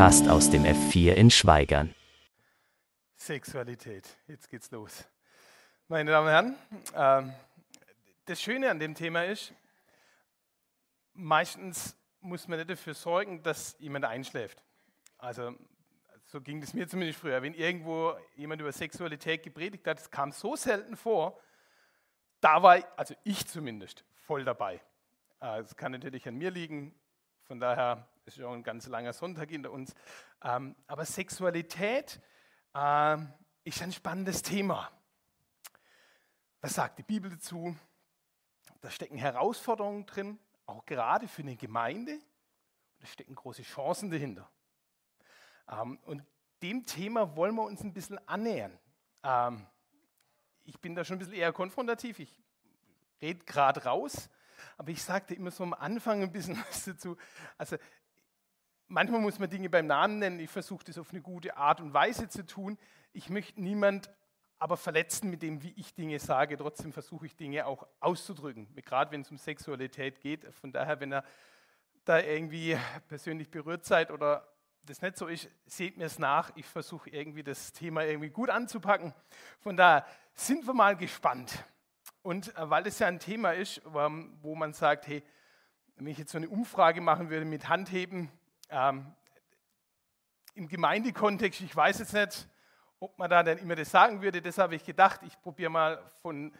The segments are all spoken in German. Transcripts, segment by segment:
Podcast aus dem F4 in Schweigern. Sexualität, jetzt geht's los. Meine Damen und Herren, ähm, das Schöne an dem Thema ist, meistens muss man nicht dafür sorgen, dass jemand einschläft. Also so ging es mir zumindest früher. Wenn irgendwo jemand über Sexualität gepredigt hat, das kam so selten vor, da war, also ich zumindest, voll dabei. Äh, es kann natürlich an mir liegen, von daher ist ja ein ganz langer Sonntag hinter uns. Ähm, aber Sexualität äh, ist ein spannendes Thema. Was sagt die Bibel dazu? Da stecken Herausforderungen drin, auch gerade für eine Gemeinde. Da stecken große Chancen dahinter. Ähm, und dem Thema wollen wir uns ein bisschen annähern. Ähm, ich bin da schon ein bisschen eher konfrontativ. Ich rede gerade raus. Aber ich sagte immer so am Anfang ein bisschen was dazu. Also manchmal muss man Dinge beim Namen nennen. Ich versuche das auf eine gute Art und Weise zu tun. Ich möchte niemand aber verletzen mit dem, wie ich Dinge sage. Trotzdem versuche ich Dinge auch auszudrücken. Gerade wenn es um Sexualität geht. Von daher, wenn ihr da irgendwie persönlich berührt seid oder das nicht so ist, seht mir es nach. Ich versuche irgendwie das Thema irgendwie gut anzupacken. Von daher sind wir mal gespannt. Und äh, weil es ja ein Thema ist, wo man sagt, hey, wenn ich jetzt so eine Umfrage machen würde mit Handheben, ähm, im Gemeindekontext, ich weiß jetzt nicht, ob man da dann immer das sagen würde, deshalb habe ich gedacht, ich probiere mal von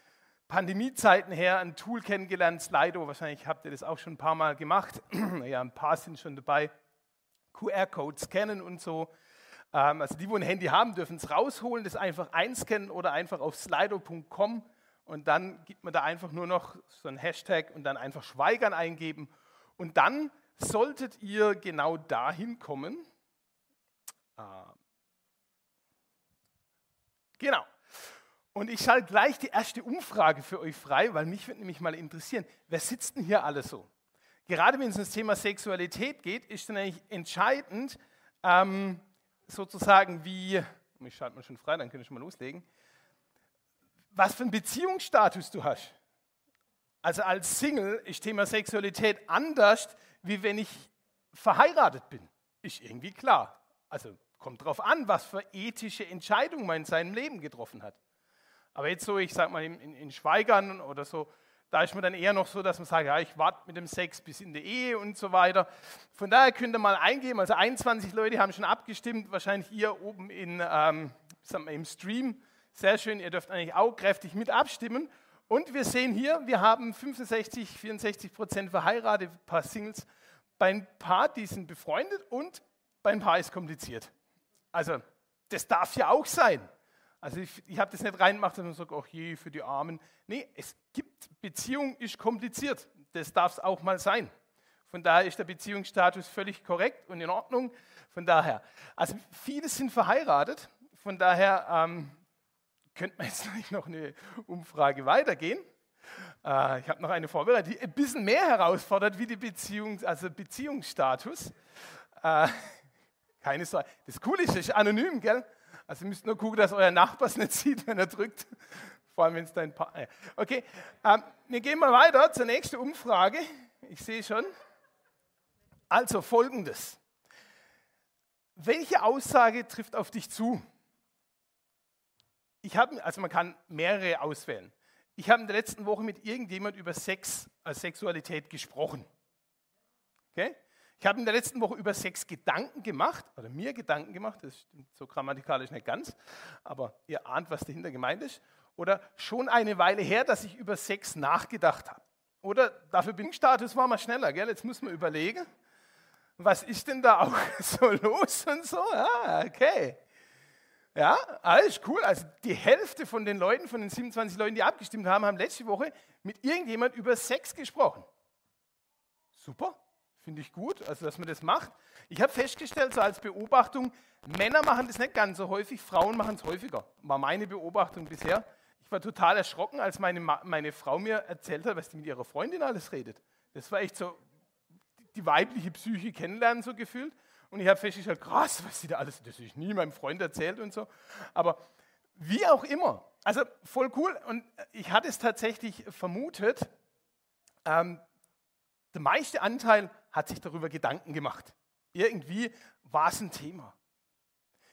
Pandemiezeiten her ein Tool kennengelernt, Slido, wahrscheinlich habt ihr das auch schon ein paar Mal gemacht, ja, ein paar sind schon dabei, QR-Code scannen und so. Ähm, also die, die ein Handy haben, dürfen es rausholen, das einfach einscannen oder einfach auf slido.com und dann gibt man da einfach nur noch so ein Hashtag und dann einfach Schweigern eingeben. Und dann solltet ihr genau dahin kommen. Ah. Genau. Und ich schalte gleich die erste Umfrage für euch frei, weil mich würde nämlich mal interessieren, wer sitzt denn hier alle so? Gerade wenn es ums Thema Sexualität geht, ist dann eigentlich entscheidend, ähm, sozusagen wie, ich schalte mal schon frei, dann kann ich schon mal loslegen, was für einen Beziehungsstatus du hast. Also als Single ist Thema Sexualität anders, wie wenn ich verheiratet bin. Ist irgendwie klar. Also kommt darauf an, was für ethische Entscheidungen man in seinem Leben getroffen hat. Aber jetzt so, ich sag mal, in, in Schweigern oder so, da ist man dann eher noch so, dass man sagt, ja, ich warte mit dem Sex bis in die Ehe und so weiter. Von daher könnt ihr mal eingeben, also 21 Leute haben schon abgestimmt, wahrscheinlich ihr oben in, ähm, im Stream. Sehr schön, ihr dürft eigentlich auch kräftig mit abstimmen. Und wir sehen hier, wir haben 65, 64 Prozent verheiratet, ein paar Singles. Bei ein paar, die sind befreundet und bei ein paar ist kompliziert. Also, das darf ja auch sein. Also, ich, ich habe das nicht reingemacht, dass man sagt, ach je, für die Armen. Nee, es gibt, Beziehung ist kompliziert. Das darf es auch mal sein. Von daher ist der Beziehungsstatus völlig korrekt und in Ordnung. Von daher, also viele sind verheiratet. Von daher ähm, könnte man jetzt noch eine Umfrage weitergehen. Äh, ich habe noch eine vorbereitet, die ein bisschen mehr herausfordert wie die Beziehung, also Beziehungsstatus. Äh, keine Sorge. Das Coole ist, es ist anonym, gell? Also ihr müsst nur gucken, dass euer Nachbar es nicht sieht, wenn er drückt. Vor allem, wenn es dein Partner ist. Okay, ähm, wir gehen mal weiter zur nächsten Umfrage. Ich sehe schon. Also folgendes. Welche Aussage trifft auf dich zu? Ich habe, also man kann mehrere auswählen. Ich habe in der letzten Woche mit irgendjemand über Sex, als Sexualität gesprochen. Okay? Ich habe in der letzten Woche über Sex Gedanken gemacht, oder mir Gedanken gemacht, das stimmt so grammatikalisch nicht ganz, aber ihr ahnt, was dahinter gemeint ist. Oder schon eine Weile her, dass ich über Sex nachgedacht habe. Oder dafür bin ich Status war mal schneller, gell? jetzt muss man überlegen, was ist denn da auch so los und so. Ah, okay. Ja, alles cool. Also die Hälfte von den Leuten, von den 27 Leuten, die abgestimmt haben, haben letzte Woche mit irgendjemand über Sex gesprochen. Super, finde ich gut, also dass man das macht. Ich habe festgestellt, so als Beobachtung, Männer machen das nicht ganz so häufig, Frauen machen es häufiger. War meine Beobachtung bisher. Ich war total erschrocken, als meine, meine Frau mir erzählt hat, was die mit ihrer Freundin alles redet. Das war echt so die weibliche Psyche kennenlernen, so gefühlt. Und ich habe festgestellt, krass, was sie da alles, das ich nie meinem Freund erzählt und so. Aber wie auch immer, also voll cool. Und ich hatte es tatsächlich vermutet, ähm, der meiste Anteil hat sich darüber Gedanken gemacht. Irgendwie war es ein Thema.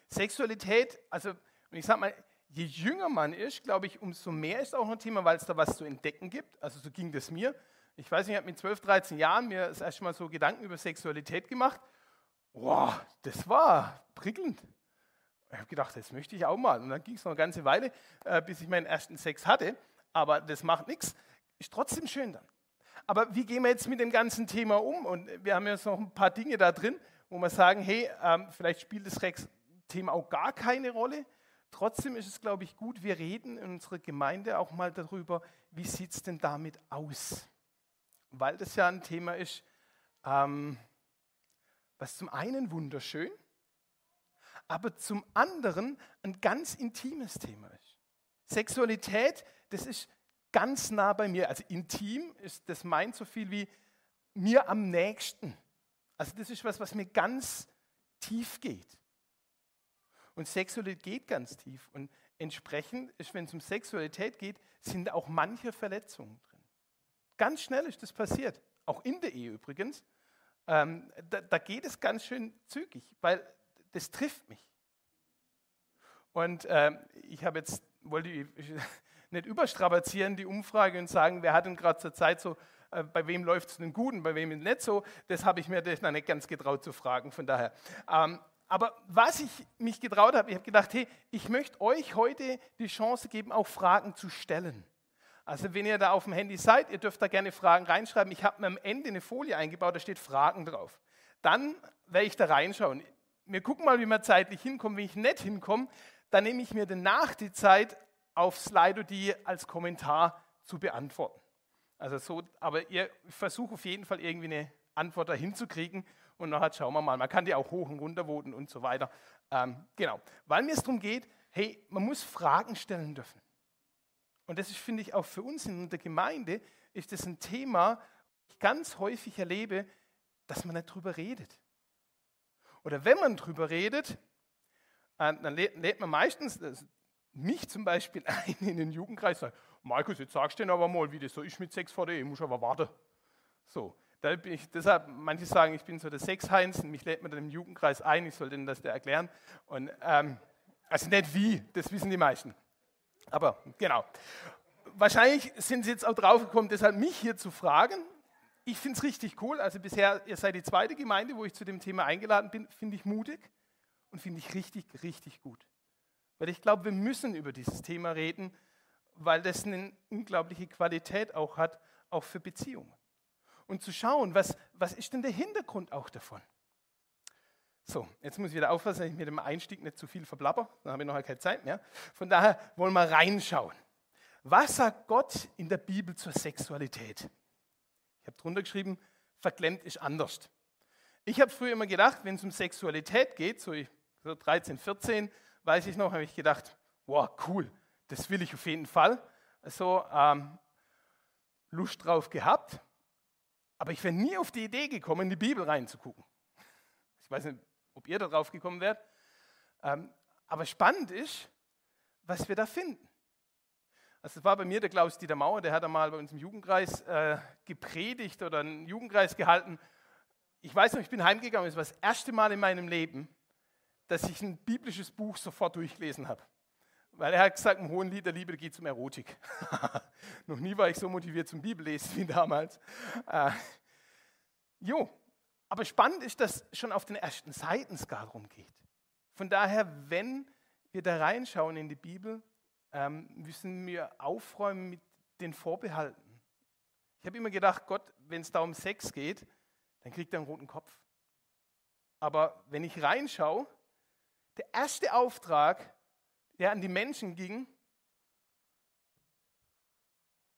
Sexualität, also ich sage mal, je jünger man ist, glaube ich, umso mehr ist auch ein Thema, weil es da was zu entdecken gibt. Also so ging das mir. Ich weiß nicht, ich habe mit 12, 13 Jahren mir das erste Mal so Gedanken über Sexualität gemacht. Boah, das war prickelnd. Ich habe gedacht, das möchte ich auch mal. Und dann ging es noch eine ganze Weile, äh, bis ich meinen ersten Sex hatte. Aber das macht nichts. Ist trotzdem schön dann. Aber wie gehen wir jetzt mit dem ganzen Thema um? Und wir haben jetzt noch ein paar Dinge da drin, wo wir sagen, hey, ähm, vielleicht spielt das Thema auch gar keine Rolle. Trotzdem ist es, glaube ich, gut, wir reden in unserer Gemeinde auch mal darüber, wie sieht es denn damit aus? Weil das ja ein Thema ist, ähm, was zum einen wunderschön, aber zum anderen ein ganz intimes Thema ist. Sexualität, das ist ganz nah bei mir. Also intim, ist, das meint so viel wie mir am nächsten. Also das ist was, was mir ganz tief geht. Und Sexualität geht ganz tief. Und entsprechend ist, wenn es um Sexualität geht, sind auch manche Verletzungen drin. Ganz schnell ist das passiert. Auch in der Ehe übrigens. Ähm, da, da geht es ganz schön zügig, weil das trifft mich. Und ähm, ich habe jetzt, wollte ich nicht überstrapazieren, die Umfrage und sagen, wer hat denn gerade zur Zeit so, äh, bei wem läuft es denn gut und bei wem nicht so. Das habe ich mir noch nicht ganz getraut zu fragen, von daher. Ähm, aber was ich mich getraut habe, ich habe gedacht, hey, ich möchte euch heute die Chance geben, auch Fragen zu stellen. Also wenn ihr da auf dem Handy seid, ihr dürft da gerne Fragen reinschreiben. Ich habe mir am Ende eine Folie eingebaut, da steht Fragen drauf. Dann werde ich da reinschauen. Wir gucken mal, wie wir zeitlich hinkommen. Wenn ich nicht hinkomme, dann nehme ich mir danach die Zeit, auf Slido die als Kommentar zu beantworten. Also so, aber ihr versucht auf jeden Fall irgendwie eine Antwort dahin zu kriegen und nachher schauen wir mal. Man kann die auch hoch und runter voten und so weiter. Ähm, genau, weil mir es darum geht, hey, man muss Fragen stellen dürfen. Und das ist, finde ich, auch für uns in der Gemeinde, ist das ein Thema, ich ganz häufig erlebe, dass man nicht drüber redet. Oder wenn man drüber redet, äh, dann lädt man meistens mich zum Beispiel ein in den Jugendkreis und sagt, Markus, jetzt sagst du denn aber mal, wie das so ist mit Sex vor der Ehe, muss aber warten. So, da bin ich, deshalb, manche sagen, ich bin so der Sexheinz und mich lädt man dann im Jugendkreis ein, ich soll denen das da erklären. Und, ähm, also nicht wie, das wissen die meisten. Aber genau. Wahrscheinlich sind sie jetzt auch draufgekommen, deshalb mich hier zu fragen. Ich finde es richtig cool. Also bisher, ihr seid die zweite Gemeinde, wo ich zu dem Thema eingeladen bin, finde ich mutig und finde ich richtig, richtig gut. Weil ich glaube, wir müssen über dieses Thema reden, weil das eine unglaubliche Qualität auch hat, auch für Beziehungen. Und zu schauen, was, was ist denn der Hintergrund auch davon? So, jetzt muss ich wieder aufpassen, dass ich mit dem Einstieg nicht zu viel verplapper, dann habe ich noch keine Zeit mehr. Von daher wollen wir reinschauen. Was sagt Gott in der Bibel zur Sexualität? Ich habe drunter geschrieben, verklemmt ist anders. Ich habe früher immer gedacht, wenn es um Sexualität geht, so, so 13, 14, weiß ich noch, habe ich gedacht, wow, cool, das will ich auf jeden Fall. So ähm, Lust drauf gehabt, aber ich wäre nie auf die Idee gekommen, in die Bibel reinzugucken. Ich weiß nicht, ob ihr da drauf gekommen wärt. Ähm, aber spannend ist, was wir da finden. Also es war bei mir der Klaus Dieter Mauer, der hat einmal bei uns im Jugendkreis äh, gepredigt oder einen Jugendkreis gehalten. Ich weiß noch, ich bin heimgegangen, es war das erste Mal in meinem Leben, dass ich ein biblisches Buch sofort durchgelesen habe. Weil er hat gesagt, im Hohen Lied der Liebe geht es um Erotik. Noch nie war ich so motiviert zum Bibellesen wie damals. Äh, jo, aber spannend ist, dass schon auf den ersten Seiten es darum geht. Von daher, wenn wir da reinschauen in die Bibel, ähm, müssen wir aufräumen mit den Vorbehalten. Ich habe immer gedacht, Gott, wenn es da um Sex geht, dann kriegt er einen roten Kopf. Aber wenn ich reinschaue, der erste Auftrag, der an die Menschen ging,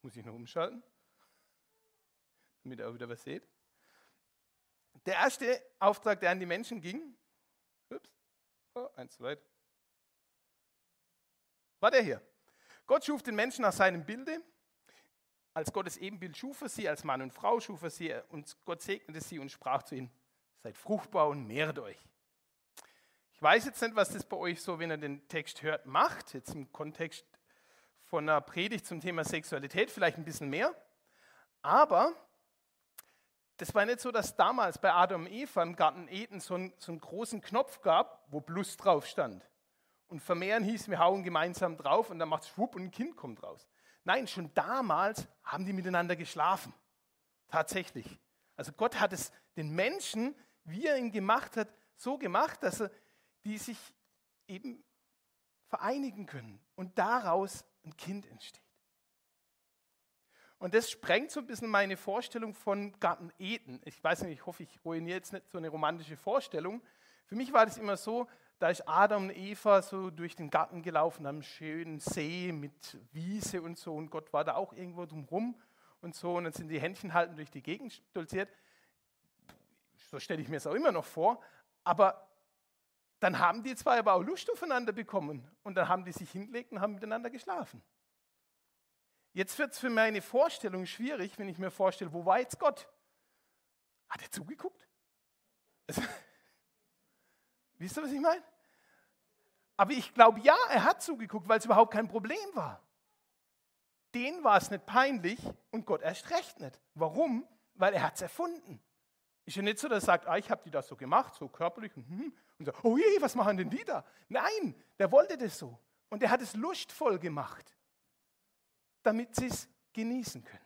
muss ich noch umschalten, damit ihr auch wieder was seht. Der erste Auftrag, der an die Menschen ging, ups, oh, eins zu weit, war der hier. Gott schuf den Menschen nach seinem Bilde. Als Gottes Ebenbild schuf er sie, als Mann und Frau schuf er sie und Gott segnete sie und sprach zu ihnen, seid fruchtbar und mehret euch. Ich weiß jetzt nicht, was das bei euch so, wenn ihr den Text hört, macht, jetzt im Kontext von einer Predigt zum Thema Sexualität, vielleicht ein bisschen mehr. Aber das war nicht so, dass damals bei Adam und Eva im Garten Eden so, ein, so einen großen Knopf gab, wo Plus drauf stand. Und vermehren hieß, wir hauen gemeinsam drauf und dann macht es schwupp und ein Kind kommt raus. Nein, schon damals haben die miteinander geschlafen. Tatsächlich. Also Gott hat es den Menschen, wie er ihn gemacht hat, so gemacht, dass er die sich eben vereinigen können und daraus ein Kind entsteht. Und das sprengt so ein bisschen meine Vorstellung von Garten Eden. Ich weiß nicht, ich hoffe, ich ruiniere jetzt nicht so eine romantische Vorstellung. Für mich war das immer so, da ist Adam und Eva so durch den Garten gelaufen am schönen See mit Wiese und so und Gott war da auch irgendwo drumherum und so und dann sind die Händchen halten durch die Gegend stolziert. So stelle ich mir es auch immer noch vor. Aber dann haben die zwei aber auch Lust aufeinander bekommen und dann haben die sich hingelegt und haben miteinander geschlafen. Jetzt wird es für meine Vorstellung schwierig, wenn ich mir vorstelle, wo war jetzt Gott? Hat er zugeguckt? Also, wisst ihr, was ich meine? Aber ich glaube, ja, er hat zugeguckt, weil es überhaupt kein Problem war. Den war es nicht peinlich und Gott erst recht nicht. Warum? Weil er hat es erfunden. Ist ja nicht so, dass er sagt, ah, ich habe die das so gemacht, so körperlich, und, hm, und so, oh je, was machen denn die da? Nein, der wollte das so. Und er hat es lustvoll gemacht damit sie es genießen können.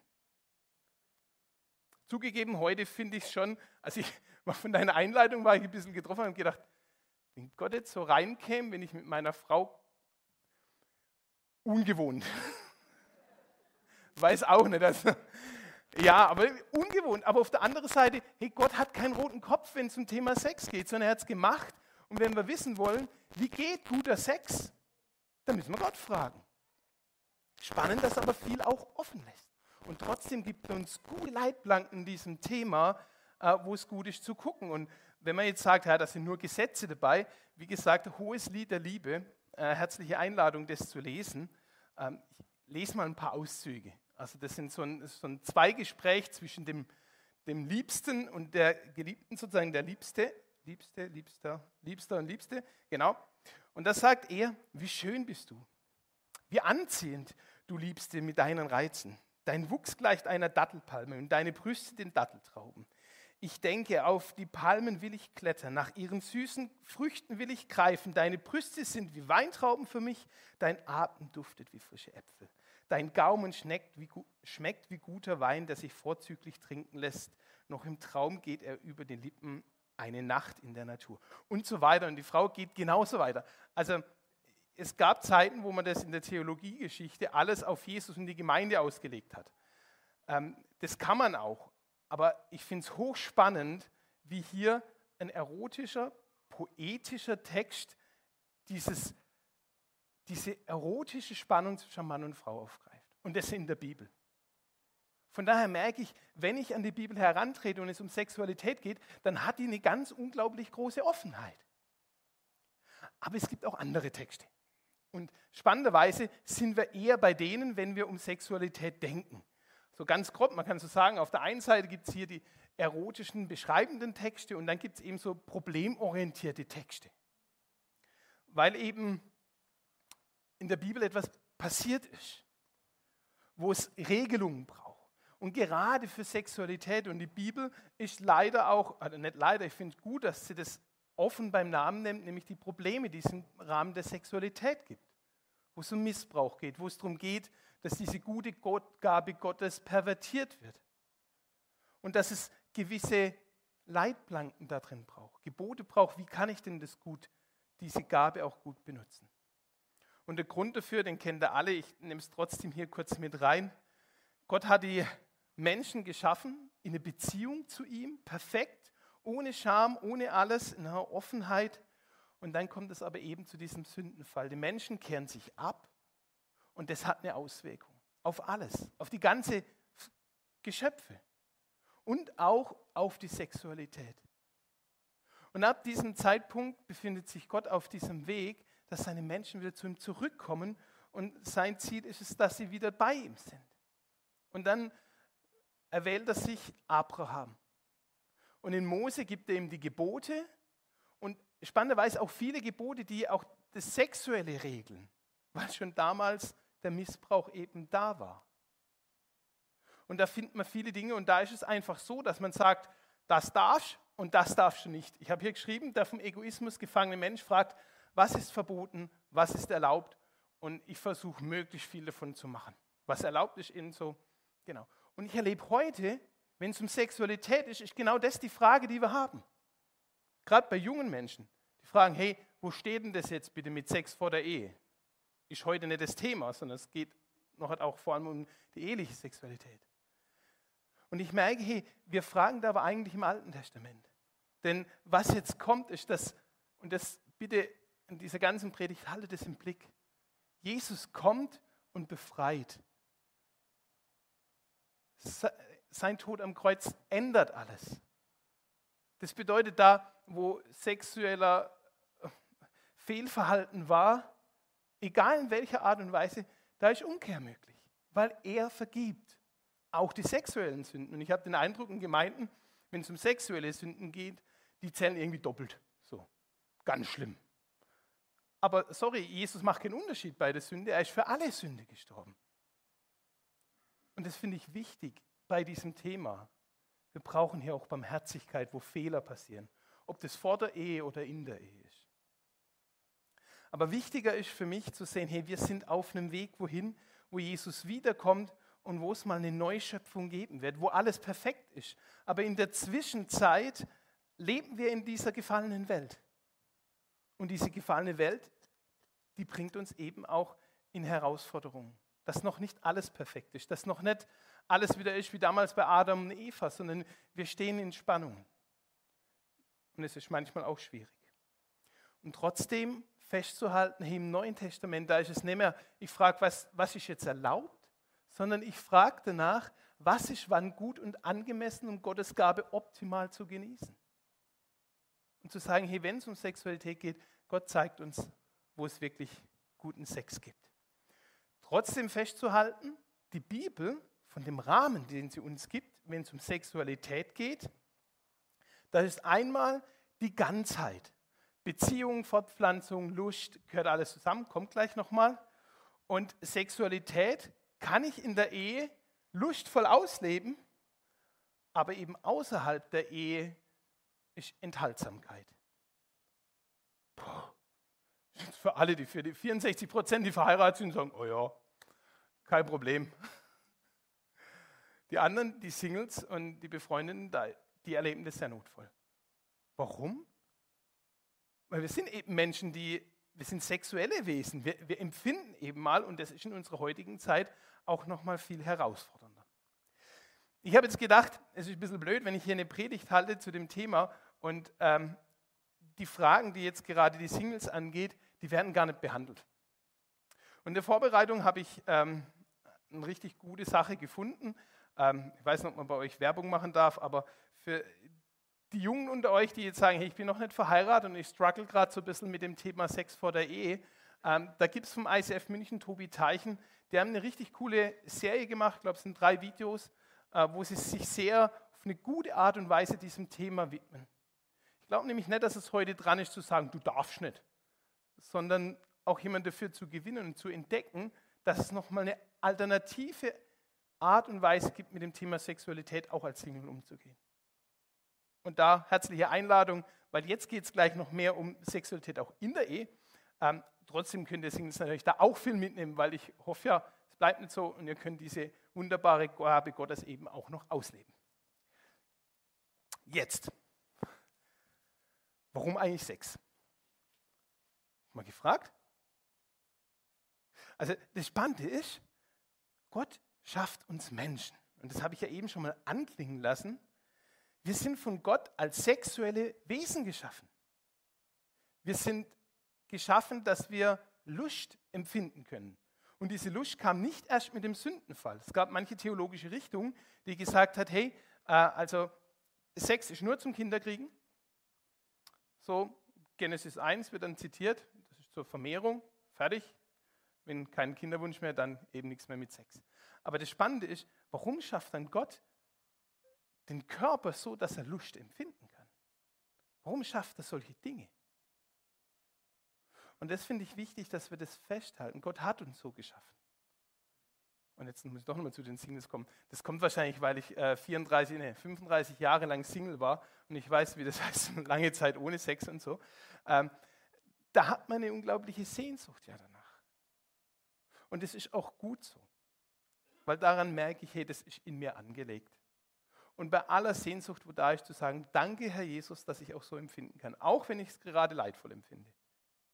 Zugegeben, heute finde ich es schon, also ich von deiner Einleitung war ich ein bisschen getroffen und gedacht, wenn Gott jetzt so reinkäme, wenn ich mit meiner Frau ungewohnt. Weiß auch nicht. Also, ja, aber ungewohnt. Aber auf der anderen Seite, hey, Gott hat keinen roten Kopf, wenn es um Thema Sex geht, sondern er hat es gemacht. Und wenn wir wissen wollen, wie geht guter Sex, dann müssen wir Gott fragen. Spannend, dass aber viel auch offen lässt. Und trotzdem gibt es uns gute Leitplanken in diesem Thema, äh, wo es gut ist zu gucken. Und wenn man jetzt sagt, ja, da sind nur Gesetze dabei, wie gesagt, hohes Lied der Liebe, äh, herzliche Einladung, das zu lesen. Ähm, ich lese mal ein paar Auszüge. Also das sind so ein, so ein Zweigespräch zwischen dem, dem Liebsten und der Geliebten, sozusagen der Liebste, Liebste, Liebster, Liebster und Liebste, genau. Und da sagt er, wie schön bist du, wie anziehend du Liebste, mit deinen Reizen. Dein Wuchs gleicht einer Dattelpalme und deine Brüste den Datteltrauben. Ich denke, auf die Palmen will ich klettern, nach ihren süßen Früchten will ich greifen. Deine Brüste sind wie Weintrauben für mich, dein Atem duftet wie frische Äpfel. Dein Gaumen schmeckt wie, schmeckt wie guter Wein, der sich vorzüglich trinken lässt. Noch im Traum geht er über den Lippen eine Nacht in der Natur. Und so weiter. Und die Frau geht genauso weiter. Also es gab Zeiten, wo man das in der Theologiegeschichte alles auf Jesus und die Gemeinde ausgelegt hat. Ähm, das kann man auch, aber ich finde es hochspannend, wie hier ein erotischer, poetischer Text dieses, diese erotische Spannung zwischen Mann und Frau aufgreift. Und das in der Bibel. Von daher merke ich, wenn ich an die Bibel herantrete und es um Sexualität geht, dann hat die eine ganz unglaublich große Offenheit. Aber es gibt auch andere Texte. Und spannenderweise sind wir eher bei denen, wenn wir um Sexualität denken. So ganz grob, man kann so sagen, auf der einen Seite gibt es hier die erotischen, beschreibenden Texte und dann gibt es eben so problemorientierte Texte. Weil eben in der Bibel etwas passiert ist, wo es Regelungen braucht. Und gerade für Sexualität und die Bibel ist leider auch, also nicht leider, ich finde gut, dass sie das offen beim Namen nennt, nämlich die Probleme, die es im Rahmen der Sexualität gibt. Wo es um Missbrauch geht, wo es darum geht, dass diese gute Gabe Gottes pervertiert wird. Und dass es gewisse Leitplanken da drin braucht, Gebote braucht, wie kann ich denn das gut, diese Gabe auch gut benutzen. Und der Grund dafür, den kennt ihr alle, ich nehme es trotzdem hier kurz mit rein. Gott hat die Menschen geschaffen in eine Beziehung zu ihm, perfekt, ohne Scham, ohne alles, in einer Offenheit. Und dann kommt es aber eben zu diesem Sündenfall. Die Menschen kehren sich ab und das hat eine Auswirkung auf alles, auf die ganze Geschöpfe und auch auf die Sexualität. Und ab diesem Zeitpunkt befindet sich Gott auf diesem Weg, dass seine Menschen wieder zu ihm zurückkommen und sein Ziel ist es, dass sie wieder bei ihm sind. Und dann erwählt er sich Abraham. Und in Mose gibt er ihm die Gebote und spannenderweise auch viele Gebote, die auch das Sexuelle regeln, weil schon damals der Missbrauch eben da war. und da findet man viele Dinge und da ist es einfach so, dass man sagt, das darfst und das darfst du nicht. Ich habe hier geschrieben, der vom Egoismus gefangene Mensch fragt, was ist verboten, was ist erlaubt und ich versuche möglichst viel davon zu machen. Was erlaubt ist in so, genau. Und ich erlebe heute, wenn es um Sexualität ist, ist genau das die Frage, die wir haben. Gerade bei jungen Menschen. Die fragen, hey, wo steht denn das jetzt bitte mit Sex vor der Ehe? Ist heute nicht das Thema, sondern es geht noch auch vor allem um die eheliche Sexualität. Und ich merke, hey, wir fragen da aber eigentlich im Alten Testament. Denn was jetzt kommt, ist das, und das bitte in dieser ganzen Predigt, haltet es im Blick. Jesus kommt und befreit. Sein Tod am Kreuz ändert alles. Das bedeutet, da, wo sexueller Fehlverhalten war, egal in welcher Art und Weise, da ist Umkehr möglich, weil er vergibt. Auch die sexuellen Sünden. Und ich habe den Eindruck in Gemeinden, wenn es um sexuelle Sünden geht, die zählen irgendwie doppelt. So, ganz schlimm. Aber sorry, Jesus macht keinen Unterschied bei der Sünde. Er ist für alle Sünde gestorben. Und das finde ich wichtig bei diesem Thema. Wir brauchen hier auch Barmherzigkeit, wo Fehler passieren. Ob das vor der Ehe oder in der Ehe ist. Aber wichtiger ist für mich zu sehen, hey, wir sind auf einem Weg, wohin, wo Jesus wiederkommt und wo es mal eine Neuschöpfung geben wird, wo alles perfekt ist. Aber in der Zwischenzeit leben wir in dieser gefallenen Welt. Und diese gefallene Welt, die bringt uns eben auch in Herausforderungen. Dass noch nicht alles perfekt ist, dass noch nicht alles wieder ist wie damals bei Adam und Eva, sondern wir stehen in Spannungen. Und es ist manchmal auch schwierig. Und trotzdem festzuhalten, hey, im Neuen Testament, da ist es nicht mehr, ich frage, was, was ist jetzt erlaubt, sondern ich frage danach, was ist wann gut und angemessen, um Gottes Gabe optimal zu genießen. Und zu sagen, hey, wenn es um Sexualität geht, Gott zeigt uns, wo es wirklich guten Sex gibt. Trotzdem festzuhalten, die Bibel von dem Rahmen, den sie uns gibt, wenn es um Sexualität geht, das ist einmal die Ganzheit. Beziehung, Fortpflanzung, Lust, gehört alles zusammen, kommt gleich nochmal. Und Sexualität kann ich in der Ehe lustvoll ausleben, aber eben außerhalb der Ehe ist Enthaltsamkeit. Puh. Für alle, die für die 64 Prozent, die verheiratet sind, sagen, oh ja, kein Problem. Die anderen, die Singles und die Befreundeten, die erleben das sehr notvoll. Warum? Weil wir sind eben Menschen, die, wir sind sexuelle Wesen. Wir, wir empfinden eben mal, und das ist in unserer heutigen Zeit auch noch mal viel herausfordernder. Ich habe jetzt gedacht, es ist ein bisschen blöd, wenn ich hier eine Predigt halte zu dem Thema und ähm, die Fragen, die jetzt gerade die Singles angeht, die werden gar nicht behandelt. Und in der Vorbereitung habe ich ähm, eine richtig gute Sache gefunden. Ähm, ich weiß nicht, ob man bei euch Werbung machen darf, aber für die Jungen unter euch, die jetzt sagen, hey, ich bin noch nicht verheiratet und ich struggle gerade so ein bisschen mit dem Thema Sex vor der Ehe, ähm, da gibt es vom ICF München Tobi Teichen, die haben eine richtig coole Serie gemacht, ich glaube, es sind drei Videos, äh, wo sie sich sehr auf eine gute Art und Weise diesem Thema widmen. Ich glaube nämlich nicht, dass es heute dran ist zu sagen, du darfst nicht, sondern auch jemanden dafür zu gewinnen und zu entdecken, dass es nochmal eine alternative Art und Weise gibt, mit dem Thema Sexualität auch als Single umzugehen. Und da herzliche Einladung, weil jetzt geht es gleich noch mehr um Sexualität auch in der Ehe. Ähm, trotzdem könnt ihr Singles natürlich da auch viel mitnehmen, weil ich hoffe ja, es bleibt nicht so und ihr könnt diese wunderbare Gabe Gottes eben auch noch ausleben. Jetzt. Warum eigentlich Sex? Mal gefragt? Also das Spannende ist, Gott schafft uns Menschen. Und das habe ich ja eben schon mal anklingen lassen. Wir sind von Gott als sexuelle Wesen geschaffen. Wir sind geschaffen, dass wir Lust empfinden können. Und diese Lust kam nicht erst mit dem Sündenfall. Es gab manche theologische Richtungen, die gesagt hat, hey, äh, also Sex ist nur zum Kinderkriegen. So, Genesis 1 wird dann zitiert, das ist zur Vermehrung, fertig. Wenn kein Kinderwunsch mehr, dann eben nichts mehr mit Sex. Aber das Spannende ist, warum schafft dann Gott den Körper so, dass er Lust empfinden kann? Warum schafft er solche Dinge? Und das finde ich wichtig, dass wir das festhalten. Gott hat uns so geschaffen. Und jetzt muss ich doch nochmal zu den Singles kommen. Das kommt wahrscheinlich, weil ich äh, 34, nee, 35 Jahre lang Single war und ich weiß, wie das heißt, lange Zeit ohne Sex und so. Ähm, da hat man eine unglaubliche Sehnsucht ja danach. Und es ist auch gut so, weil daran merke ich, hey, das ist in mir angelegt. Und bei aller Sehnsucht, wo da ist, zu sagen, danke Herr Jesus, dass ich auch so empfinden kann, auch wenn ich es gerade leidvoll empfinde,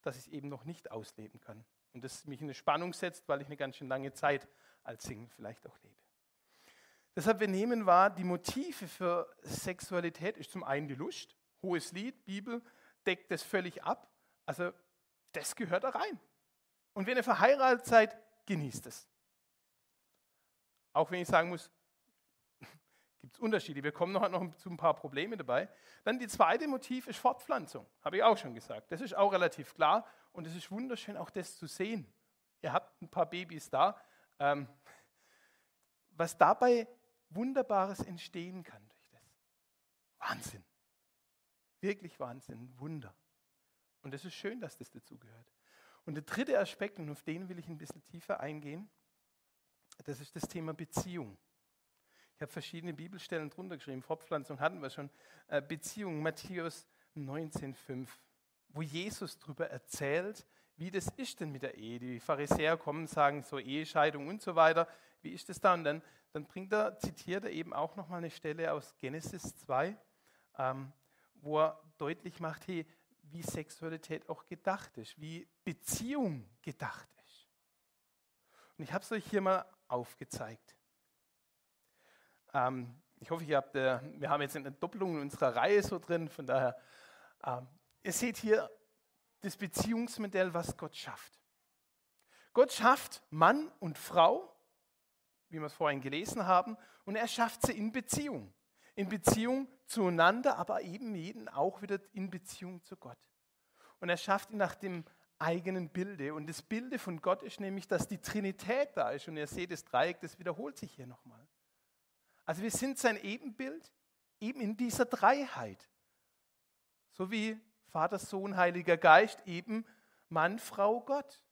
dass ich es eben noch nicht ausleben kann. Und das mich in eine Spannung setzt, weil ich eine ganz schön lange Zeit als Single vielleicht auch lebe. Deshalb, wir nehmen wahr, die Motive für Sexualität ist zum einen die Lust, hohes Lied, Bibel deckt das völlig ab. Also das gehört da rein. Und wenn ihr verheiratet seid, genießt es. Auch wenn ich sagen muss, gibt es Unterschiede. Wir kommen noch, noch zu ein paar Probleme dabei. Dann die zweite Motiv ist Fortpflanzung, habe ich auch schon gesagt. Das ist auch relativ klar und es ist wunderschön, auch das zu sehen. Ihr habt ein paar Babys da. Ähm, was dabei Wunderbares entstehen kann durch das. Wahnsinn. Wirklich Wahnsinn, Wunder. Und es ist schön, dass das dazugehört. Und der dritte Aspekt, und auf den will ich ein bisschen tiefer eingehen, das ist das Thema Beziehung. Ich habe verschiedene Bibelstellen drunter geschrieben. Fortpflanzung hatten wir schon. Äh, Beziehung, Matthäus 19,5, wo Jesus darüber erzählt, wie das ist denn mit der Ehe. Die Pharisäer kommen, sagen so Ehescheidung und so weiter. Wie ist das da? Und dann, dann bringt er, zitiert er eben auch nochmal eine Stelle aus Genesis 2, ähm, wo er deutlich macht, hey, wie Sexualität auch gedacht ist, wie Beziehung gedacht ist. Und ich habe es euch hier mal aufgezeigt. Ähm, ich hoffe, ihr habt, äh, wir haben jetzt eine Doppelung in unserer Reihe so drin, von daher, ähm, ihr seht hier das Beziehungsmodell, was Gott schafft. Gott schafft Mann und Frau, wie wir es vorhin gelesen haben, und er schafft sie in Beziehung. In Beziehung zueinander, aber eben jeden auch wieder in Beziehung zu Gott. Und er schafft ihn nach dem eigenen Bilde. Und das Bilde von Gott ist nämlich, dass die Trinität da ist. Und ihr seht das Dreieck, das wiederholt sich hier nochmal. Also wir sind sein Ebenbild eben in dieser Dreiheit. So wie Vater, Sohn, Heiliger Geist, eben Mann, Frau, Gott.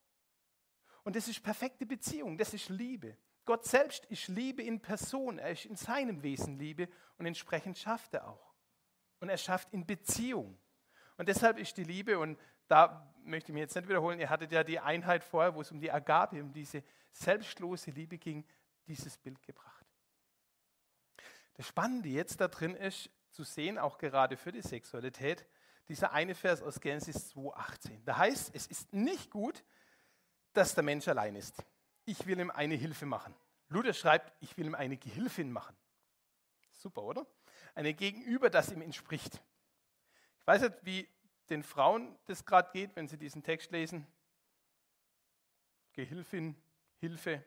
Und das ist perfekte Beziehung, das ist Liebe. Gott selbst ist Liebe in Person, er ist in seinem Wesen Liebe und entsprechend schafft er auch. Und er schafft in Beziehung. Und deshalb ist die Liebe, und da möchte ich mich jetzt nicht wiederholen, ihr hattet ja die Einheit vorher, wo es um die Agape, um diese selbstlose Liebe ging, dieses Bild gebracht. Das Spannende jetzt da drin ist, zu sehen, auch gerade für die Sexualität, dieser eine Vers aus Genesis 2,18. Da heißt, es ist nicht gut, dass der Mensch allein ist. Ich will ihm eine Hilfe machen. Luther schreibt, ich will ihm eine Gehilfin machen. Super, oder? Eine Gegenüber, das ihm entspricht. Ich weiß nicht, wie den Frauen das gerade geht, wenn sie diesen Text lesen. Gehilfin, Hilfe.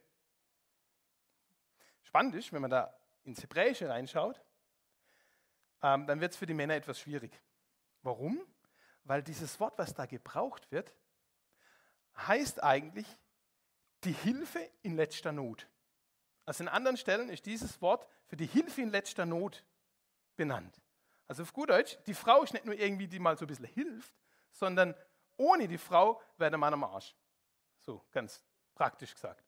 Spannend ist, wenn man da ins Hebräische reinschaut, ähm, dann wird es für die Männer etwas schwierig. Warum? Weil dieses Wort, was da gebraucht wird, heißt eigentlich die Hilfe in letzter Not. Also in anderen Stellen ist dieses Wort für die Hilfe in letzter Not benannt. Also auf gut Deutsch, die Frau ist nicht nur irgendwie, die mal so ein bisschen hilft, sondern ohne die Frau wäre der Mann am Arsch. So, ganz praktisch gesagt.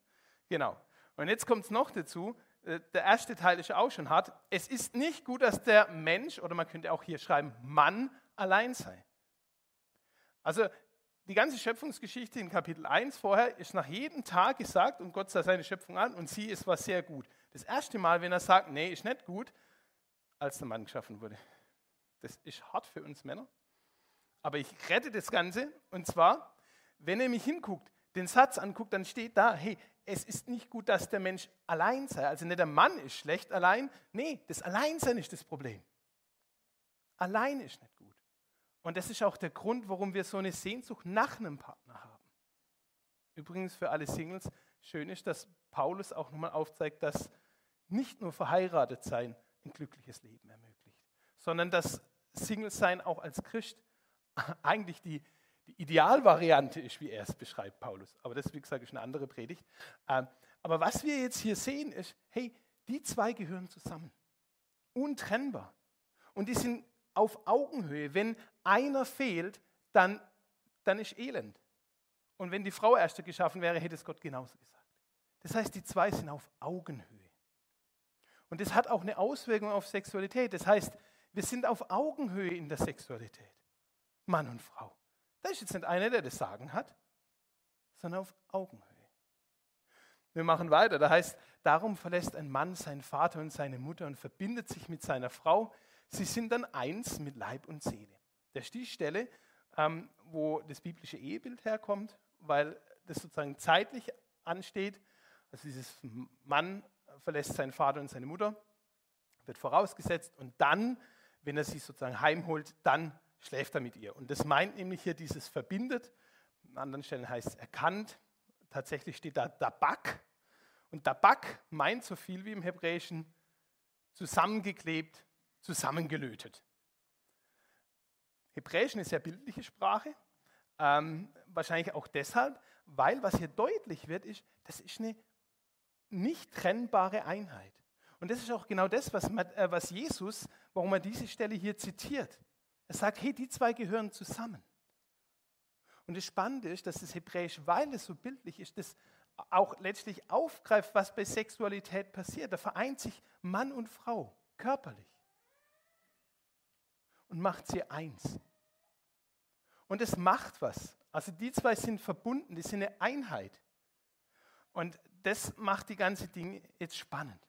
Genau. Und jetzt kommt es noch dazu, äh, der erste Teil ist auch schon hart. Es ist nicht gut, dass der Mensch, oder man könnte auch hier schreiben, Mann allein sei. Also die ganze Schöpfungsgeschichte in Kapitel 1 vorher ist nach jedem Tag gesagt, und Gott sah seine Schöpfung an und sie, es war sehr gut. Das erste Mal, wenn er sagt, nee, ist nicht gut, als der Mann geschaffen wurde. Das ist hart für uns Männer. Aber ich rette das Ganze, und zwar, wenn ihr mich hinguckt, den Satz anguckt, dann steht da, hey, es ist nicht gut, dass der Mensch allein sei. Also nicht der Mann ist schlecht allein, nee, das Alleinsein ist das Problem. Allein ist nicht gut. Und das ist auch der Grund, warum wir so eine Sehnsucht nach einem Partner haben. Übrigens für alle Singles, schön ist, dass Paulus auch nochmal aufzeigt, dass nicht nur verheiratet sein ein glückliches Leben ermöglicht, sondern dass Single-Sein auch als Christ eigentlich die, die Idealvariante ist, wie er es beschreibt, Paulus. Aber das, wie gesagt, ist eine andere Predigt. Ähm, aber was wir jetzt hier sehen, ist, hey, die zwei gehören zusammen. Untrennbar. Und die sind auf Augenhöhe. Wenn einer fehlt, dann, dann ist Elend. Und wenn die Frau erste geschaffen wäre, hätte es Gott genauso gesagt. Das heißt, die zwei sind auf Augenhöhe. Und das hat auch eine Auswirkung auf Sexualität. Das heißt, wir sind auf Augenhöhe in der Sexualität. Mann und Frau. Da ist jetzt nicht einer, der das Sagen hat, sondern auf Augenhöhe. Wir machen weiter. Da heißt, darum verlässt ein Mann seinen Vater und seine Mutter und verbindet sich mit seiner Frau. Sie sind dann eins mit Leib und Seele. Das ist die Stelle, ähm, wo das biblische Ehebild herkommt, weil das sozusagen zeitlich ansteht. Also dieses Mann verlässt seinen Vater und seine Mutter, wird vorausgesetzt und dann, wenn er sie sozusagen heimholt, dann schläft er mit ihr. Und das meint nämlich hier dieses verbindet. An anderen Stellen heißt es erkannt. Tatsächlich steht da Dabak. Und Dabak meint so viel wie im Hebräischen zusammengeklebt, zusammengelötet. Hebräisch eine sehr bildliche Sprache. Ähm, wahrscheinlich auch deshalb, weil was hier deutlich wird, ist, das ist eine nicht trennbare Einheit. Und das ist auch genau das, was, äh, was Jesus, warum er diese Stelle hier zitiert. Er sagt, hey, die zwei gehören zusammen. Und das Spannende ist, dass das Hebräisch, weil es so bildlich ist, das auch letztlich aufgreift, was bei Sexualität passiert. Da vereint sich Mann und Frau körperlich und macht sie eins. Und es macht was. Also die zwei sind verbunden, die sind eine Einheit. Und das macht die ganze Dinge jetzt spannend.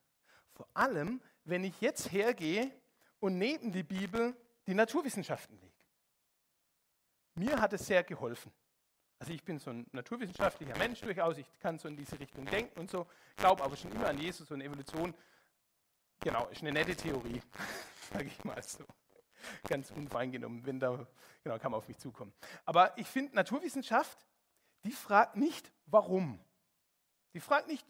Vor allem, wenn ich jetzt hergehe und neben die Bibel die Naturwissenschaften lege. Mir hat es sehr geholfen. Also ich bin so ein naturwissenschaftlicher Mensch durchaus, ich kann so in diese Richtung denken und so, glaube aber schon immer an Jesus und Evolution. Genau, ist eine nette Theorie, sage ich mal so. Ganz unvoreingenommen, wenn da, genau, kann man auf mich zukommen. Aber ich finde, Naturwissenschaft, die fragt nicht, warum. Die fragt nicht,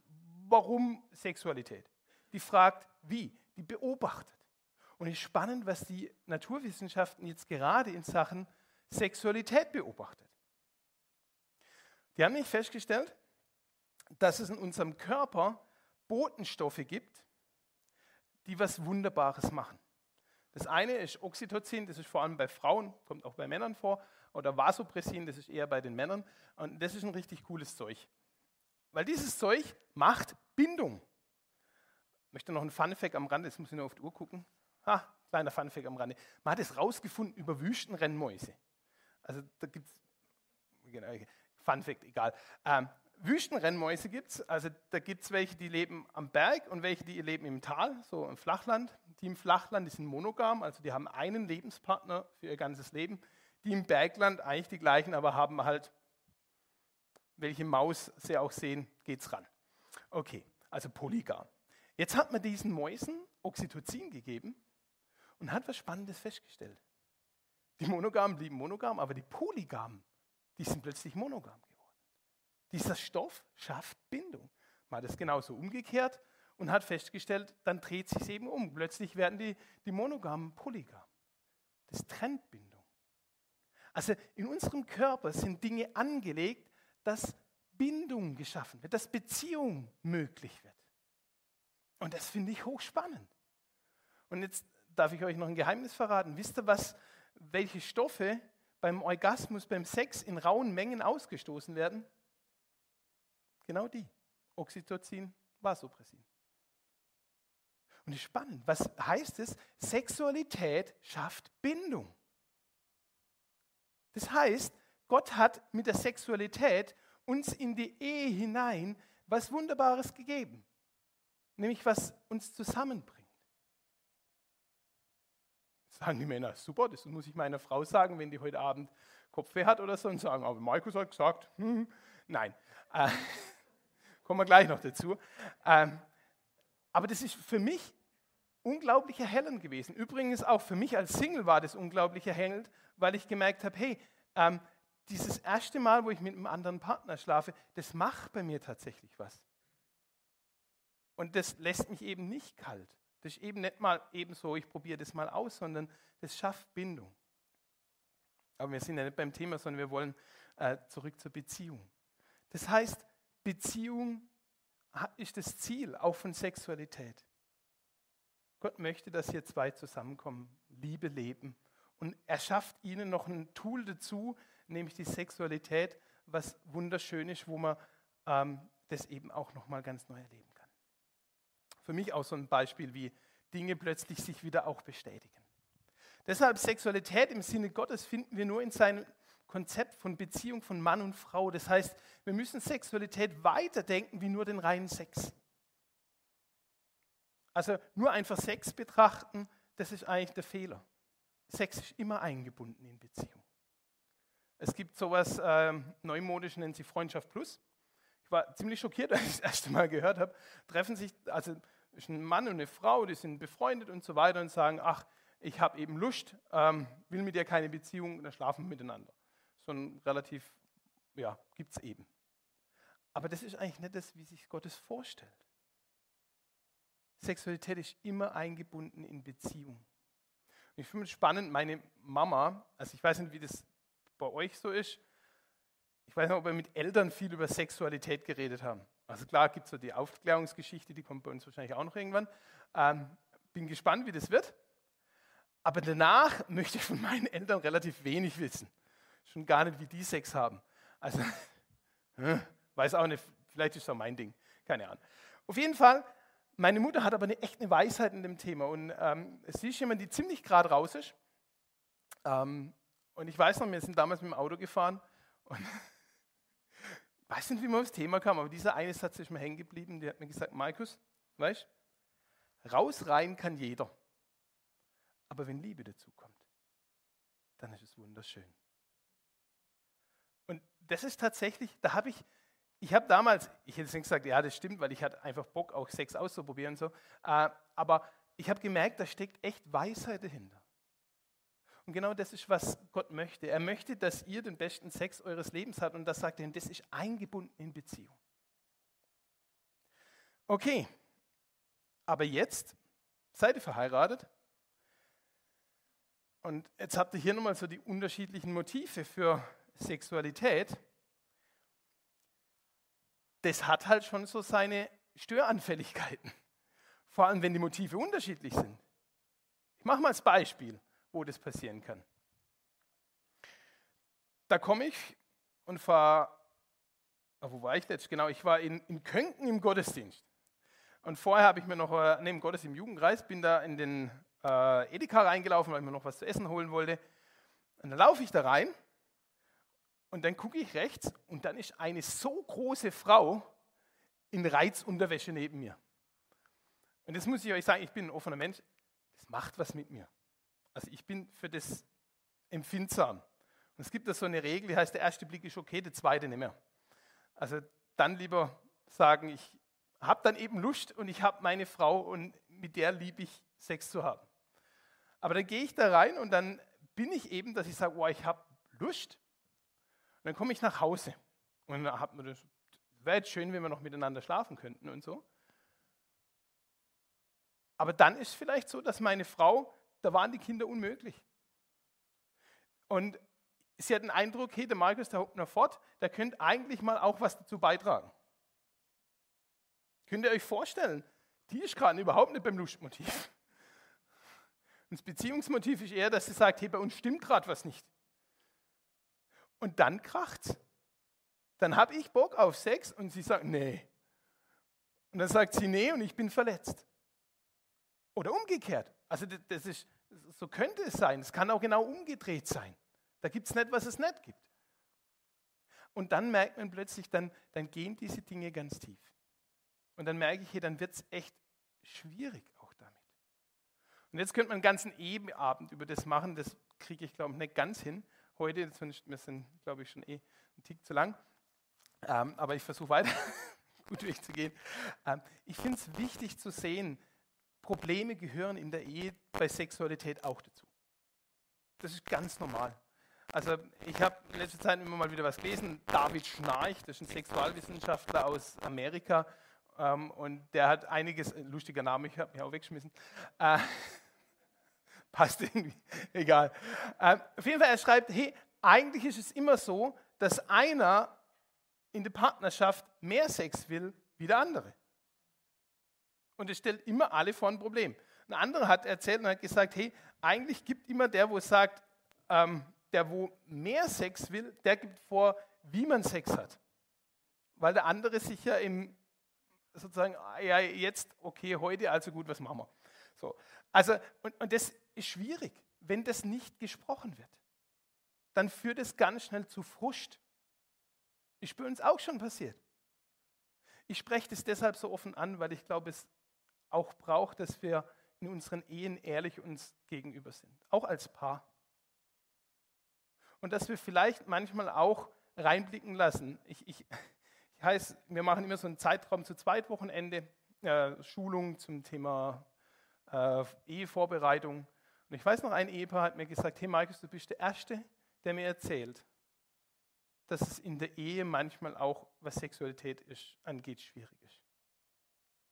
warum Sexualität. Die fragt, wie. Die beobachtet. Und es ist spannend, was die Naturwissenschaften jetzt gerade in Sachen Sexualität beobachtet. Die haben nämlich festgestellt, dass es in unserem Körper Botenstoffe gibt, die was Wunderbares machen. Das eine ist Oxytocin, das ist vor allem bei Frauen, kommt auch bei Männern vor, oder Vasopressin, das ist eher bei den Männern. Und das ist ein richtig cooles Zeug. Weil dieses Zeug macht Bindung. Möchte noch einen Funfact am Rande, jetzt muss ich nur auf die Uhr gucken. Ha, kleiner Funfact am Rande. Man hat es rausgefunden über Wüstenrennmäuse. Also da gibt es, genau, Funfact, egal. Ähm, Wüstenrennmäuse gibt es, also da gibt es welche, die leben am Berg und welche, die leben im Tal, so im Flachland. Die im Flachland, die sind monogam, also die haben einen Lebenspartner für ihr ganzes Leben. Die im Bergland eigentlich die gleichen, aber haben halt, welche Maus sie auch sehen, geht's ran. Okay, also polygam. Jetzt hat man diesen Mäusen Oxytocin gegeben und hat was Spannendes festgestellt. Die Monogamen blieben monogam, aber die Polygamen, die sind plötzlich monogam geworden. Dieser Stoff schafft Bindung. Man hat es genauso umgekehrt und hat festgestellt, dann dreht sich eben um. Plötzlich werden die, die Monogamen polygam. Das trennt Bindung. Also in unserem Körper sind Dinge angelegt, dass Bindung geschaffen wird, dass Beziehung möglich wird. Und das finde ich hochspannend. Und jetzt darf ich euch noch ein Geheimnis verraten. Wisst ihr, was, welche Stoffe beim Orgasmus, beim Sex in rauen Mengen ausgestoßen werden? Genau die. Oxytocin, Vasopressin. Und es ist spannend. Was heißt es? Sexualität schafft Bindung. Das heißt, Gott hat mit der Sexualität uns in die Ehe hinein was Wunderbares gegeben. Nämlich was uns zusammenbringt. Sagen die Männer, super, das muss ich meiner Frau sagen, wenn die heute Abend Kopfweh hat oder so und sagen, aber Markus hat gesagt, hm, nein. Äh, kommen wir gleich noch dazu. Ähm, aber das ist für mich unglaublich erhellend gewesen. Übrigens auch für mich als Single war das unglaublich erhellend, weil ich gemerkt habe, hey, ähm, dieses erste Mal, wo ich mit einem anderen Partner schlafe, das macht bei mir tatsächlich was. Und das lässt mich eben nicht kalt. Das ist eben nicht mal eben so, ich probiere das mal aus, sondern das schafft Bindung. Aber wir sind ja nicht beim Thema, sondern wir wollen äh, zurück zur Beziehung. Das heißt, Beziehung ist das Ziel, auch von Sexualität. Gott möchte, dass hier zwei zusammenkommen, Liebe leben. Und er schafft ihnen noch ein Tool dazu, nämlich die Sexualität, was wunderschön ist, wo man ähm, das eben auch nochmal ganz neu erleben kann. Für mich auch so ein Beispiel, wie Dinge plötzlich sich wieder auch bestätigen. Deshalb Sexualität im Sinne Gottes finden wir nur in seinem Konzept von Beziehung von Mann und Frau. Das heißt, wir müssen Sexualität weiterdenken wie nur den reinen Sex. Also nur einfach Sex betrachten, das ist eigentlich der Fehler. Sex ist immer eingebunden in Beziehung. Es gibt sowas äh, neumodisch, nennt sich Freundschaft Plus. Ich war ziemlich schockiert, als ich das erste Mal gehört habe. Treffen sich, also ist ein Mann und eine Frau, die sind befreundet und so weiter und sagen, ach, ich habe eben Lust, ähm, will mit dir keine Beziehung, dann schlafen wir miteinander. So ein relativ, ja, gibt es eben. Aber das ist eigentlich nicht das, wie sich Gottes vorstellt. Sexualität ist immer eingebunden in Beziehung. Und ich finde es spannend, meine Mama, also ich weiß nicht, wie das bei euch so ist, ich weiß nicht, ob wir mit Eltern viel über Sexualität geredet haben. Also klar gibt es so die Aufklärungsgeschichte, die kommt bei uns wahrscheinlich auch noch irgendwann. Ähm, bin gespannt, wie das wird. Aber danach möchte ich von meinen Eltern relativ wenig wissen. Schon gar nicht, wie die Sex haben. Also, weiß auch nicht, vielleicht ist es auch mein Ding. Keine Ahnung. Auf jeden Fall, meine Mutter hat aber eine, echt eine Weisheit in dem Thema. Und ähm, sie ist jemand, die ziemlich gerade raus ist. Ähm, und ich weiß noch, wir sind damals mit dem Auto gefahren. Und weiß nicht, wie man aufs Thema kam, aber dieser eine Satz ist mir hängen geblieben. Der hat mir gesagt: Markus, weißt raus rein kann jeder. Aber wenn Liebe dazu kommt, dann ist es wunderschön. Und das ist tatsächlich, da habe ich, ich habe damals, ich hätte nicht gesagt, ja, das stimmt, weil ich hatte einfach Bock, auch Sex auszuprobieren und so. Äh, aber ich habe gemerkt, da steckt echt Weisheit dahinter. Und genau das ist, was Gott möchte. Er möchte, dass ihr den besten Sex eures Lebens habt. Und das sagt er, das ist eingebunden in Beziehung. Okay, aber jetzt seid ihr verheiratet. Und jetzt habt ihr hier nochmal so die unterschiedlichen Motive für Sexualität. Das hat halt schon so seine Störanfälligkeiten. Vor allem, wenn die Motive unterschiedlich sind. Ich mache mal als Beispiel wo das passieren kann. Da komme ich und fahre, ah, wo war ich jetzt? Genau, ich war in, in Könken im Gottesdienst. Und vorher habe ich mir noch, äh, neben Gottes im Jugendkreis, bin da in den äh, Edeka reingelaufen, weil ich mir noch was zu essen holen wollte. Und dann laufe ich da rein und dann gucke ich rechts und dann ist eine so große Frau in Reizunterwäsche neben mir. Und das muss ich euch sagen, ich bin ein offener Mensch, das macht was mit mir. Also ich bin für das empfindsam. Und es gibt da so eine Regel, die heißt, der erste Blick ist okay, der zweite nicht mehr. Also dann lieber sagen, ich habe dann eben Lust und ich habe meine Frau und mit der liebe ich Sex zu haben. Aber dann gehe ich da rein und dann bin ich eben, dass ich sage, oh, ich habe Lust. Und dann komme ich nach Hause und dann hat man das, wäre jetzt schön, wenn wir noch miteinander schlafen könnten und so. Aber dann ist vielleicht so, dass meine Frau da waren die Kinder unmöglich. Und sie hat den Eindruck, hey, der Markus, der Hauptner fort, der könnte eigentlich mal auch was dazu beitragen. Könnt ihr euch vorstellen, die ist gerade überhaupt nicht beim Lustmotiv. Und das Beziehungsmotiv ist eher, dass sie sagt, hey, bei uns stimmt gerade was nicht. Und dann kracht's. Dann habe ich Bock auf Sex und sie sagt, nee. Und dann sagt sie, nee, und ich bin verletzt. Oder umgekehrt. Also das ist, so könnte es sein. Es kann auch genau umgedreht sein. Da gibt es nicht, was es nicht gibt. Und dann merkt man plötzlich, dann, dann gehen diese Dinge ganz tief. Und dann merke ich, hier, dann wird es echt schwierig auch damit. Und jetzt könnte man einen ganzen Ebenabend über das machen. Das kriege ich, glaube ich, nicht ganz hin heute. Wir sind, glaube ich, schon eh einen Tick zu lang. Ähm, aber ich versuche weiter gut durchzugehen. Ähm, ich finde es wichtig zu sehen, Probleme gehören in der Ehe bei Sexualität auch dazu. Das ist ganz normal. Also ich habe in letzter Zeit immer mal wieder was gelesen. David Schnarch, das ist ein Sexualwissenschaftler aus Amerika ähm, und der hat einiges, äh, lustiger Name, ich habe mich auch weggeschmissen. Äh, passt irgendwie, egal. Äh, auf jeden Fall, er schreibt, hey, eigentlich ist es immer so, dass einer in der Partnerschaft mehr Sex will wie der andere. Und es stellt immer alle vor ein Problem. Ein anderer hat erzählt und hat gesagt, hey, eigentlich gibt immer der, wo sagt, ähm, der, wo mehr Sex will, der gibt vor, wie man Sex hat. weil der andere sich ja im sozusagen, ah, ja, jetzt, okay, heute, also gut, was machen wir? So. Also, und, und das ist schwierig, wenn das nicht gesprochen wird. Dann führt es ganz schnell zu Frust. Ist bei uns auch schon passiert. Ich spreche das deshalb so offen an, weil ich glaube, es auch braucht, dass wir in unseren Ehen ehrlich uns gegenüber sind, auch als Paar. Und dass wir vielleicht manchmal auch reinblicken lassen. Ich, ich, ich heißt, wir machen immer so einen Zeitraum zu Zweitwochenende, äh, Schulung zum Thema äh, Ehevorbereitung. Und ich weiß noch, ein Ehepaar hat mir gesagt, hey Markus, du bist der Erste, der mir erzählt, dass es in der Ehe manchmal auch, was Sexualität ist, angeht, schwierig ist.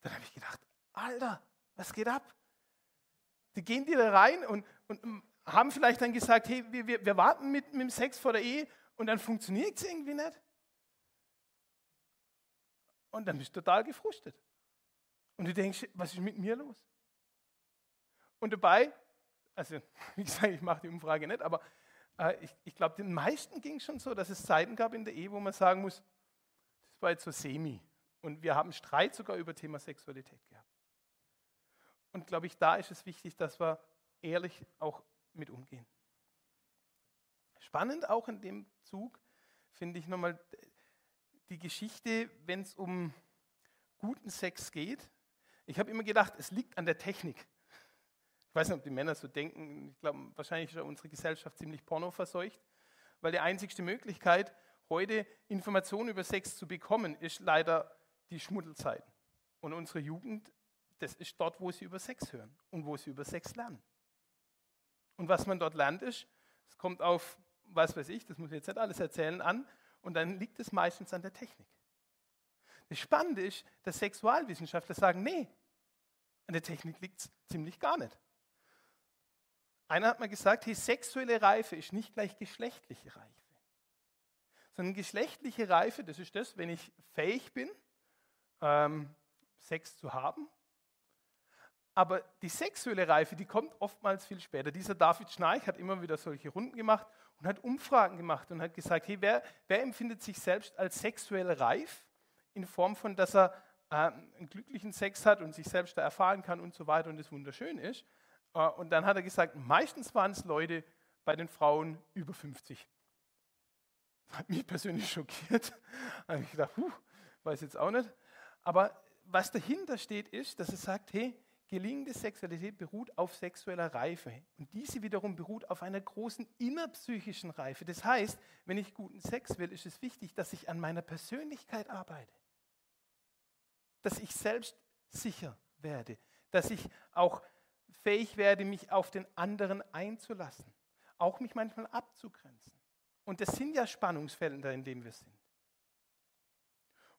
Dann habe ich gedacht, Alter, was geht ab? Die gehen die da rein und, und ähm, haben vielleicht dann gesagt, hey, wir, wir, wir warten mit, mit dem Sex vor der Ehe und dann funktioniert es irgendwie nicht. Und dann bist du total gefrustet. Und du denkst, was ist mit mir los? Und dabei, also wie gesagt, ich mache die Umfrage nicht, aber äh, ich, ich glaube, den meisten ging es schon so, dass es Zeiten gab in der Ehe, wo man sagen muss, das war jetzt so semi. Und wir haben Streit sogar über Thema Sexualität gehabt. Und glaube ich, da ist es wichtig, dass wir ehrlich auch mit umgehen. Spannend auch in dem Zug finde ich nochmal die Geschichte, wenn es um guten Sex geht. Ich habe immer gedacht, es liegt an der Technik. Ich weiß nicht, ob die Männer so denken. Ich glaube, wahrscheinlich ist unsere Gesellschaft ziemlich pornoverseucht, weil die einzigste Möglichkeit, heute Informationen über Sex zu bekommen, ist leider die Schmuddelzeiten. Und unsere Jugend, das ist dort, wo sie über Sex hören und wo sie über Sex lernen. Und was man dort lernt, ist, es kommt auf, was weiß ich, das muss ich jetzt nicht alles erzählen, an, und dann liegt es meistens an der Technik. Das Spannende ist, dass Sexualwissenschaftler sagen, nee, an der Technik liegt es ziemlich gar nicht. Einer hat mal gesagt, hey, sexuelle Reife ist nicht gleich geschlechtliche Reife. Sondern geschlechtliche Reife, das ist das, wenn ich fähig bin, ähm, Sex zu haben. Aber die sexuelle Reife, die kommt oftmals viel später. Dieser David Schnarch hat immer wieder solche Runden gemacht und hat Umfragen gemacht und hat gesagt, hey, wer, wer empfindet sich selbst als sexuell reif? In Form von, dass er äh, einen glücklichen Sex hat und sich selbst da erfahren kann und so weiter und das wunderschön ist. Äh, und dann hat er gesagt, meistens waren es Leute bei den Frauen über 50. Das hat mich persönlich schockiert. Habe ich gedacht, puh, weiß jetzt auch nicht. Aber was dahinter steht, ist, dass er sagt, hey, gelingende Sexualität beruht auf sexueller Reife. Und diese wiederum beruht auf einer großen innerpsychischen Reife. Das heißt, wenn ich guten Sex will, ist es wichtig, dass ich an meiner Persönlichkeit arbeite. Dass ich selbst sicher werde. Dass ich auch fähig werde, mich auf den anderen einzulassen, auch mich manchmal abzugrenzen. Und das sind ja Spannungsfelder, in denen wir sind.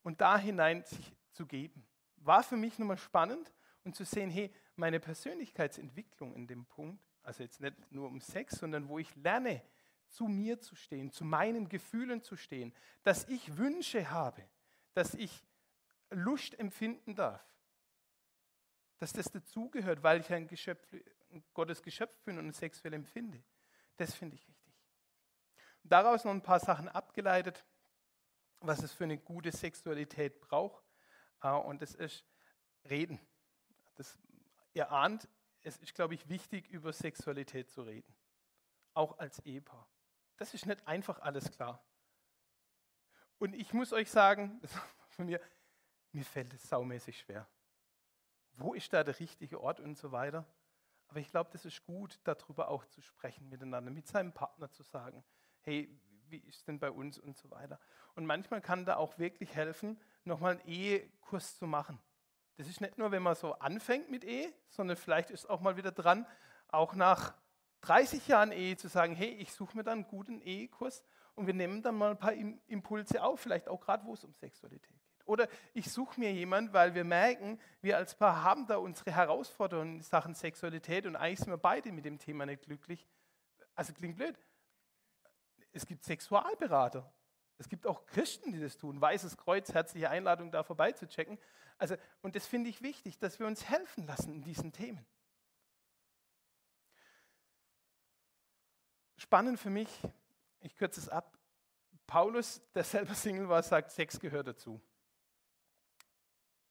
Und da hinein sich zu geben, war für mich nochmal spannend und zu sehen, hey, meine Persönlichkeitsentwicklung in dem Punkt, also jetzt nicht nur um Sex, sondern wo ich lerne, zu mir zu stehen, zu meinen Gefühlen zu stehen, dass ich Wünsche habe, dass ich Lust empfinden darf, dass das dazugehört, weil ich ein, Geschöpf, Gottes Geschöpf bin und sexuell empfinde. Das finde ich wichtig. Und daraus noch ein paar Sachen abgeleitet, was es für eine gute Sexualität braucht. Äh, und das ist Reden. Das, ihr ahnt, es ist, glaube ich, wichtig, über Sexualität zu reden. Auch als Ehepaar. Das ist nicht einfach alles klar. Und ich muss euch sagen, von mir, mir fällt es saumäßig schwer wo ist da der richtige Ort und so weiter. Aber ich glaube, das ist gut, darüber auch zu sprechen miteinander, mit seinem Partner zu sagen, hey, wie ist denn bei uns und so weiter. Und manchmal kann da auch wirklich helfen, nochmal einen Ehekurs zu machen. Das ist nicht nur, wenn man so anfängt mit Ehe, sondern vielleicht ist auch mal wieder dran, auch nach 30 Jahren Ehe zu sagen, hey, ich suche mir dann einen guten Ehekurs und wir nehmen dann mal ein paar Impulse auf, vielleicht auch gerade, wo es um Sexualität geht. Oder ich suche mir jemanden, weil wir merken, wir als Paar haben da unsere Herausforderungen in Sachen Sexualität und eigentlich sind wir beide mit dem Thema nicht glücklich. Also klingt blöd. Es gibt Sexualberater. Es gibt auch Christen, die das tun. Weißes Kreuz, herzliche Einladung, da vorbeizuchecken. Also, und das finde ich wichtig, dass wir uns helfen lassen in diesen Themen. Spannend für mich, ich kürze es ab, Paulus, der selber Single war, sagt, Sex gehört dazu.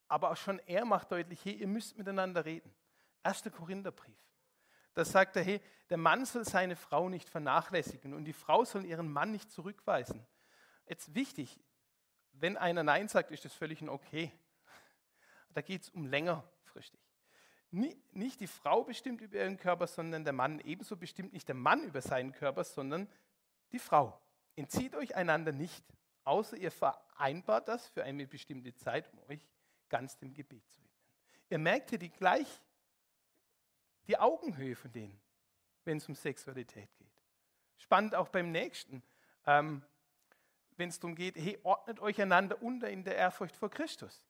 Aber auch schon er macht deutlich, hey, ihr müsst miteinander reden. 1. Korintherbrief. Da sagt er, hey, der Mann soll seine Frau nicht vernachlässigen und die Frau soll ihren Mann nicht zurückweisen. Jetzt wichtig, wenn einer Nein sagt, ist das völlig ein Okay. Da geht es um längerfristig. Nicht die Frau bestimmt über ihren Körper, sondern der Mann. Ebenso bestimmt nicht der Mann über seinen Körper, sondern die Frau. Entzieht euch einander nicht, außer ihr vereinbart das für eine bestimmte Zeit, um euch ganz dem Gebet zu widmen. Ihr merkt hier die gleich die Augenhöhe von denen, wenn es um Sexualität geht. Spannend auch beim nächsten, ähm, wenn es darum geht, hey, ordnet euch einander unter in der Ehrfurcht vor Christus.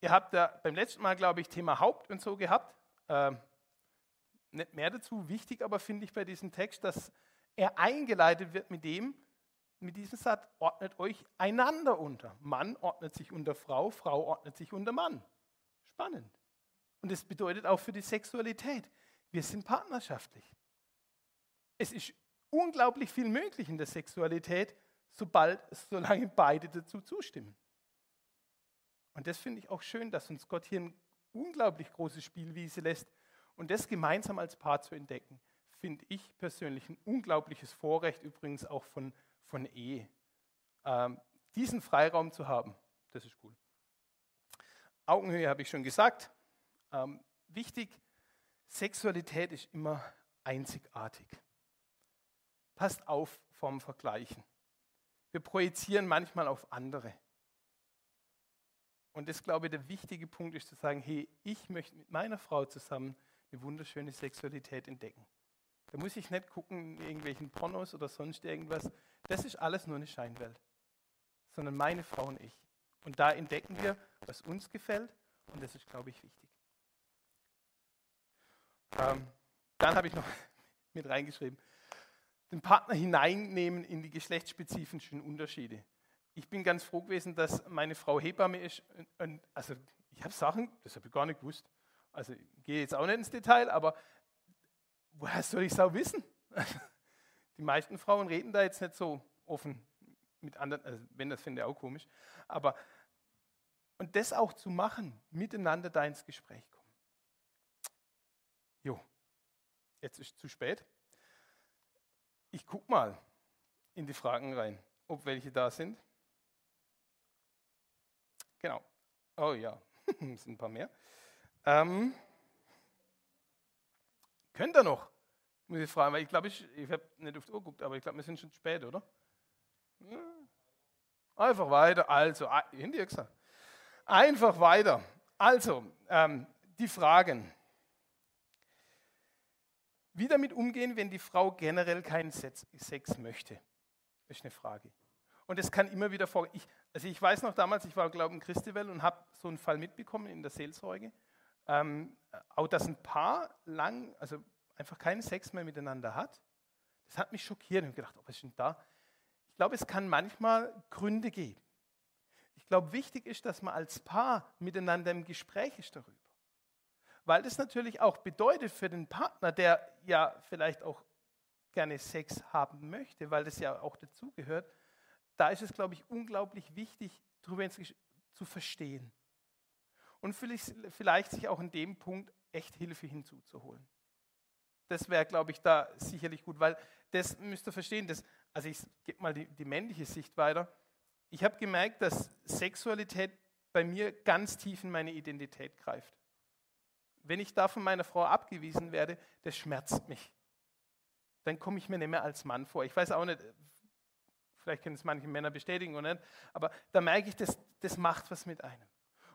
Ihr habt da beim letzten Mal, glaube ich, Thema Haupt und so gehabt. Ähm, nicht mehr dazu, wichtig aber finde ich bei diesem Text, dass er eingeleitet wird mit dem, mit diesem Satz, ordnet euch einander unter. Mann ordnet sich unter Frau, Frau ordnet sich unter Mann. Spannend. Und das bedeutet auch für die Sexualität, wir sind partnerschaftlich. Es ist unglaublich viel möglich in der Sexualität, sobald, solange beide dazu zustimmen. Und das finde ich auch schön, dass uns Gott hier ein unglaublich große Spielwiese lässt. Und das gemeinsam als Paar zu entdecken, finde ich persönlich ein unglaubliches Vorrecht, übrigens auch von, von Ehe. Ähm, diesen Freiraum zu haben, das ist cool. Augenhöhe habe ich schon gesagt. Ähm, wichtig, Sexualität ist immer einzigartig. Passt auf vom Vergleichen. Wir projizieren manchmal auf andere. Und das, glaube ich, der wichtige Punkt ist zu sagen, hey, ich möchte mit meiner Frau zusammen eine wunderschöne Sexualität entdecken. Da muss ich nicht gucken in irgendwelchen Pornos oder sonst irgendwas. Das ist alles nur eine Scheinwelt. Sondern meine Frau und ich. Und da entdecken wir, was uns gefällt. Und das ist, glaube ich, wichtig. Ähm, dann habe ich noch mit reingeschrieben, den Partner hineinnehmen in die geschlechtsspezifischen Unterschiede. Ich bin ganz froh gewesen, dass meine Frau Hebamme ist. Und, also ich habe Sachen, das habe ich gar nicht gewusst. Also ich gehe jetzt auch nicht ins Detail, aber woher soll ich es auch wissen? Die meisten Frauen reden da jetzt nicht so offen mit anderen, also wenn das finde ich auch komisch. Aber und das auch zu machen, miteinander da ins Gespräch kommen. Jo, jetzt ist zu spät. Ich gucke mal in die Fragen rein, ob welche da sind. Genau. Oh ja, es sind ein paar mehr. Ähm, könnt ihr noch? Muss ich fragen, weil ich glaube, ich, ich habe nicht auf die Uhr geguckt, aber ich glaube, wir sind schon spät, oder? Ja. Einfach weiter. Also, ah, gesagt. Einfach weiter. Also, ähm, die Fragen. Wie damit umgehen, wenn die Frau generell keinen Sex möchte? Das ist eine Frage. Und es kann immer wieder vor. Ich, also ich weiß noch damals, ich war, glaube ich, in Christiwell und habe so einen Fall mitbekommen in der Seelsorge. Ähm, auch dass ein Paar lang, also einfach keinen Sex mehr miteinander hat. Das hat mich schockiert und gedacht, oh, was ist denn da? Ich glaube, es kann manchmal Gründe geben. Ich glaube, wichtig ist, dass man als Paar miteinander im Gespräch ist darüber weil das natürlich auch bedeutet für den Partner, der ja vielleicht auch gerne Sex haben möchte, weil das ja auch dazugehört, da ist es, glaube ich, unglaublich wichtig, darüber zu verstehen. Und vielleicht sich auch in dem Punkt echt Hilfe hinzuzuholen. Das wäre, glaube ich, da sicherlich gut, weil das müsst ihr verstehen, das, also ich gebe mal die, die männliche Sicht weiter. Ich habe gemerkt, dass Sexualität bei mir ganz tief in meine Identität greift. Wenn ich da von meiner Frau abgewiesen werde, das schmerzt mich. Dann komme ich mir nicht mehr als Mann vor. Ich weiß auch nicht, vielleicht können es manche Männer bestätigen oder nicht, aber da merke ich, das, das macht was mit einem.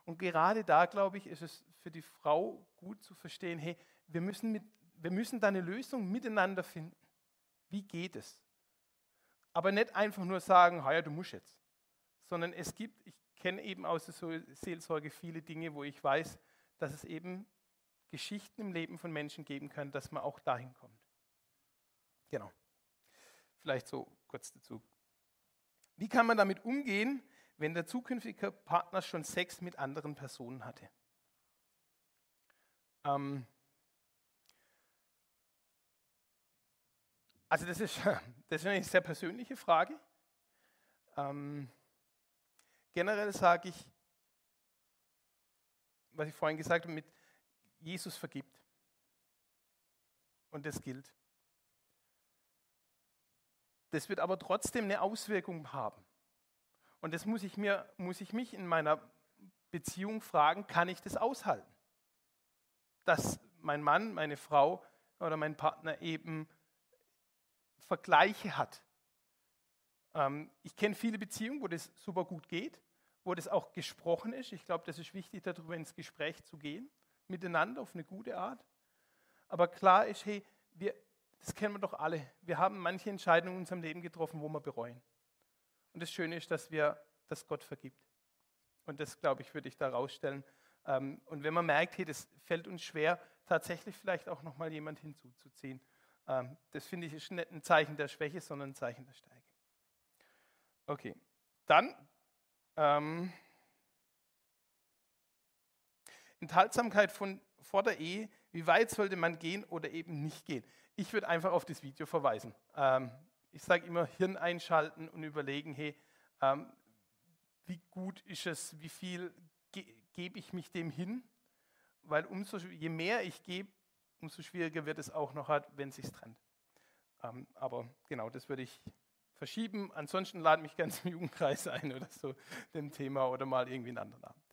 Und gerade da, glaube ich, ist es für die Frau gut zu verstehen, hey, wir müssen, mit, wir müssen da eine Lösung miteinander finden. Wie geht es? Aber nicht einfach nur sagen, ja, du musst jetzt. Sondern es gibt, ich kenne eben aus der Seelsorge viele Dinge, wo ich weiß, dass es eben Geschichten im Leben von Menschen geben kann, dass man auch dahin kommt. Genau. Vielleicht so kurz dazu. Wie kann man damit umgehen, wenn der zukünftige Partner schon Sex mit anderen Personen hatte? Ähm also das ist, das ist eine sehr persönliche Frage. Ähm, generell sage ich, was ich vorhin gesagt habe, mit Jesus vergibt. Und das gilt. Das wird aber trotzdem eine Auswirkung haben. Und das muss ich, mir, muss ich mich in meiner Beziehung fragen, kann ich das aushalten? Dass mein Mann, meine Frau oder mein Partner eben Vergleiche hat. Ähm, ich kenne viele Beziehungen, wo das super gut geht, wo das auch gesprochen ist. Ich glaube, das ist wichtig, darüber ins Gespräch zu gehen, miteinander auf eine gute Art. Aber klar ist, hey, wir, das kennen wir doch alle. Wir haben manche Entscheidungen in unserem Leben getroffen, wo wir bereuen. Und das Schöne ist, dass wir, dass Gott vergibt. Und das, glaube ich, würde ich da rausstellen. Ähm, und wenn man merkt, hey, das fällt uns schwer, tatsächlich vielleicht auch nochmal jemand hinzuzuziehen. Ähm, das finde ich ist nicht ein Zeichen der Schwäche, sondern ein Zeichen der Stärke. Okay, dann ähm, Enthaltsamkeit von, vor der Ehe. Wie weit sollte man gehen oder eben nicht gehen? Ich würde einfach auf das Video verweisen. Ähm, ich sage immer Hirn einschalten und überlegen, hey, ähm, wie gut ist es, wie viel ge gebe ich mich dem hin? Weil umso, je mehr ich gebe, umso schwieriger wird es auch noch, wenn es sich trennt. Ähm, aber genau, das würde ich verschieben. Ansonsten lade mich ganz im Jugendkreis ein oder so dem Thema oder mal irgendwie einen anderen Abend.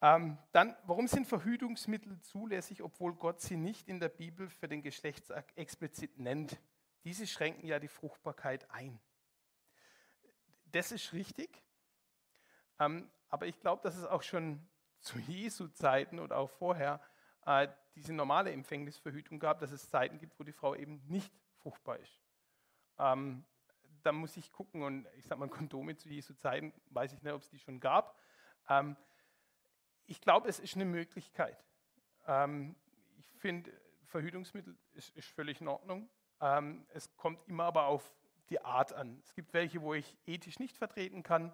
Ähm, dann, warum sind Verhütungsmittel zulässig, obwohl Gott sie nicht in der Bibel für den Geschlechtsakt explizit nennt? Diese schränken ja die Fruchtbarkeit ein. Das ist richtig, ähm, aber ich glaube, dass es auch schon zu Jesu Zeiten oder auch vorher äh, diese normale Empfängnisverhütung gab, dass es Zeiten gibt, wo die Frau eben nicht fruchtbar ist. Ähm, da muss ich gucken und ich sage mal, Kondome zu Jesu Zeiten, weiß ich nicht, ob es die schon gab. Ähm, ich glaube, es ist eine Möglichkeit. Ähm, ich finde, Verhütungsmittel ist, ist, völlig in Ordnung. Ähm, es kommt immer aber auf die Art an. Es gibt welche, wo ich ethisch nicht vertreten kann.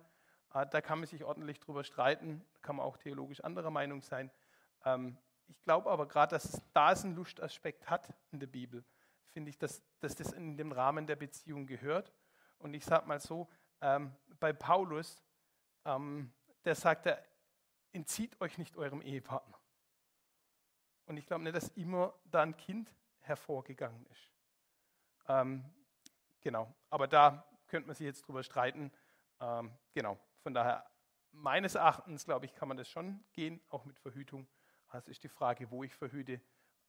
Äh, da kann man sich ordentlich drüber streiten, da kann man auch theologisch anderer Meinung sein. Ähm, ich glaube aber gerade, dass es da einen Lustaspekt hat in der Bibel, finde ich, dass, dass das in den Rahmen der Beziehung gehört. Und ich sage mal so, ähm, bei Paulus, ähm, der sagt, er, entzieht euch nicht eurem Ehepartner. Und ich glaube nicht, dass immer da ein Kind hervorgegangen ist. Ähm, genau, aber da könnte man sich jetzt drüber streiten. Ähm, genau, von daher, meines Erachtens, glaube ich, kann man das schon gehen, auch mit Verhütung. Also ist die Frage, wo ich verhüte.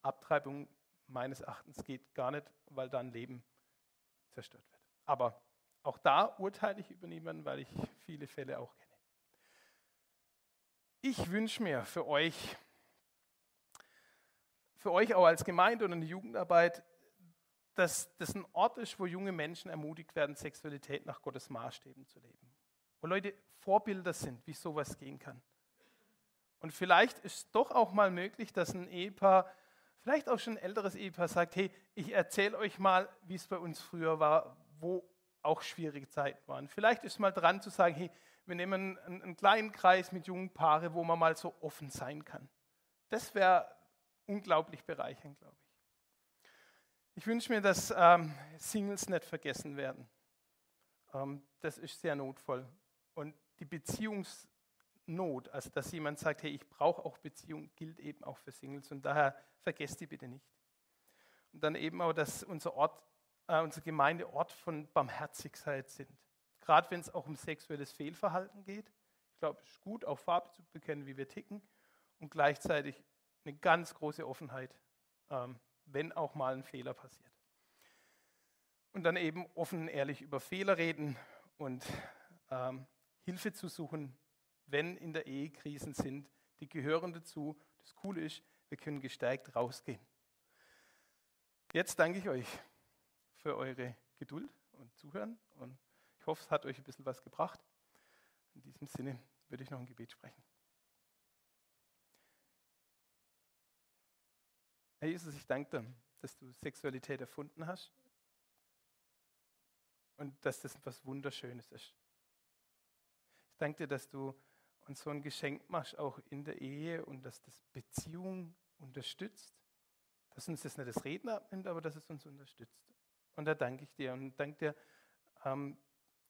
Abtreibung meines Erachtens geht gar nicht, weil dann Leben zerstört wird. Aber auch da urteile ich über niemanden, weil ich viele Fälle auch kenne. Ich wünsche mir für euch, für euch auch als Gemeinde und in der Jugendarbeit, dass das ein Ort ist, wo junge Menschen ermutigt werden, Sexualität nach Gottes Maßstäben zu leben. Wo Leute Vorbilder sind, wie sowas gehen kann. Und vielleicht ist es doch auch mal möglich, dass ein Ehepaar, vielleicht auch schon ein älteres Ehepaar sagt, hey, ich erzähle euch mal, wie es bei uns früher war, wo auch schwierige Zeiten waren. Vielleicht ist mal dran zu sagen, hey, wir nehmen einen, einen kleinen Kreis mit jungen Paaren, wo man mal so offen sein kann. Das wäre unglaublich bereichernd, glaube ich. Ich wünsche mir, dass ähm, Singles nicht vergessen werden. Ähm, das ist sehr notvoll. Und die Beziehungsnot, also dass jemand sagt, hey, ich brauche auch Beziehung, gilt eben auch für Singles. Und daher vergesst die bitte nicht. Und dann eben auch, dass unser Ort, äh, unsere Gemeinde Ort von Barmherzigkeit sind. Gerade wenn es auch um sexuelles Fehlverhalten geht. Ich glaube, es ist gut, auch Farbe zu bekennen, wie wir ticken. Und gleichzeitig eine ganz große Offenheit, ähm, wenn auch mal ein Fehler passiert. Und dann eben offen und ehrlich über Fehler reden und ähm, Hilfe zu suchen, wenn in der Ehe Krisen sind. Die gehören dazu. Das Coole ist, wir können gestärkt rausgehen. Jetzt danke ich euch für eure Geduld und Zuhören und ich hoffe, es hat euch ein bisschen was gebracht. In diesem Sinne würde ich noch ein Gebet sprechen. Herr Jesus, ich danke dir, dass du Sexualität erfunden hast und dass das etwas Wunderschönes ist. Ich danke dir, dass du uns so ein Geschenk machst, auch in der Ehe und dass das Beziehung unterstützt. Dass uns das nicht das Reden abnimmt, aber dass es uns unterstützt. Und da danke ich dir und danke dir, ähm,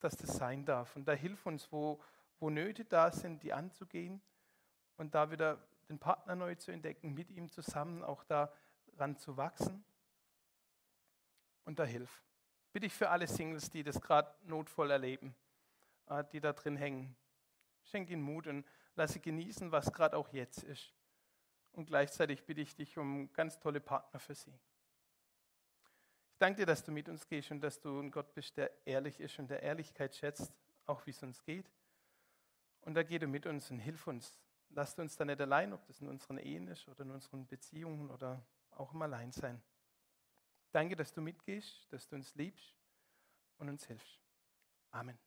dass das sein darf. Und da hilf uns, wo, wo Nöte da sind, die anzugehen und da wieder den Partner neu zu entdecken, mit ihm zusammen auch daran zu wachsen. Und da hilf. Bitte ich für alle Singles, die das gerade notvoll erleben, äh, die da drin hängen. Schenk ihnen Mut und lass sie genießen, was gerade auch jetzt ist. Und gleichzeitig bitte ich dich um ganz tolle Partner für sie. Ich danke dir, dass du mit uns gehst und dass du ein Gott bist, der ehrlich ist und der Ehrlichkeit schätzt, auch wie es uns geht. Und da geh du mit uns und hilf uns. Lasst uns da nicht allein, ob das in unseren Ehen ist oder in unseren Beziehungen oder auch im Alleinsein. Danke, dass du mitgehst, dass du uns liebst und uns hilfst. Amen.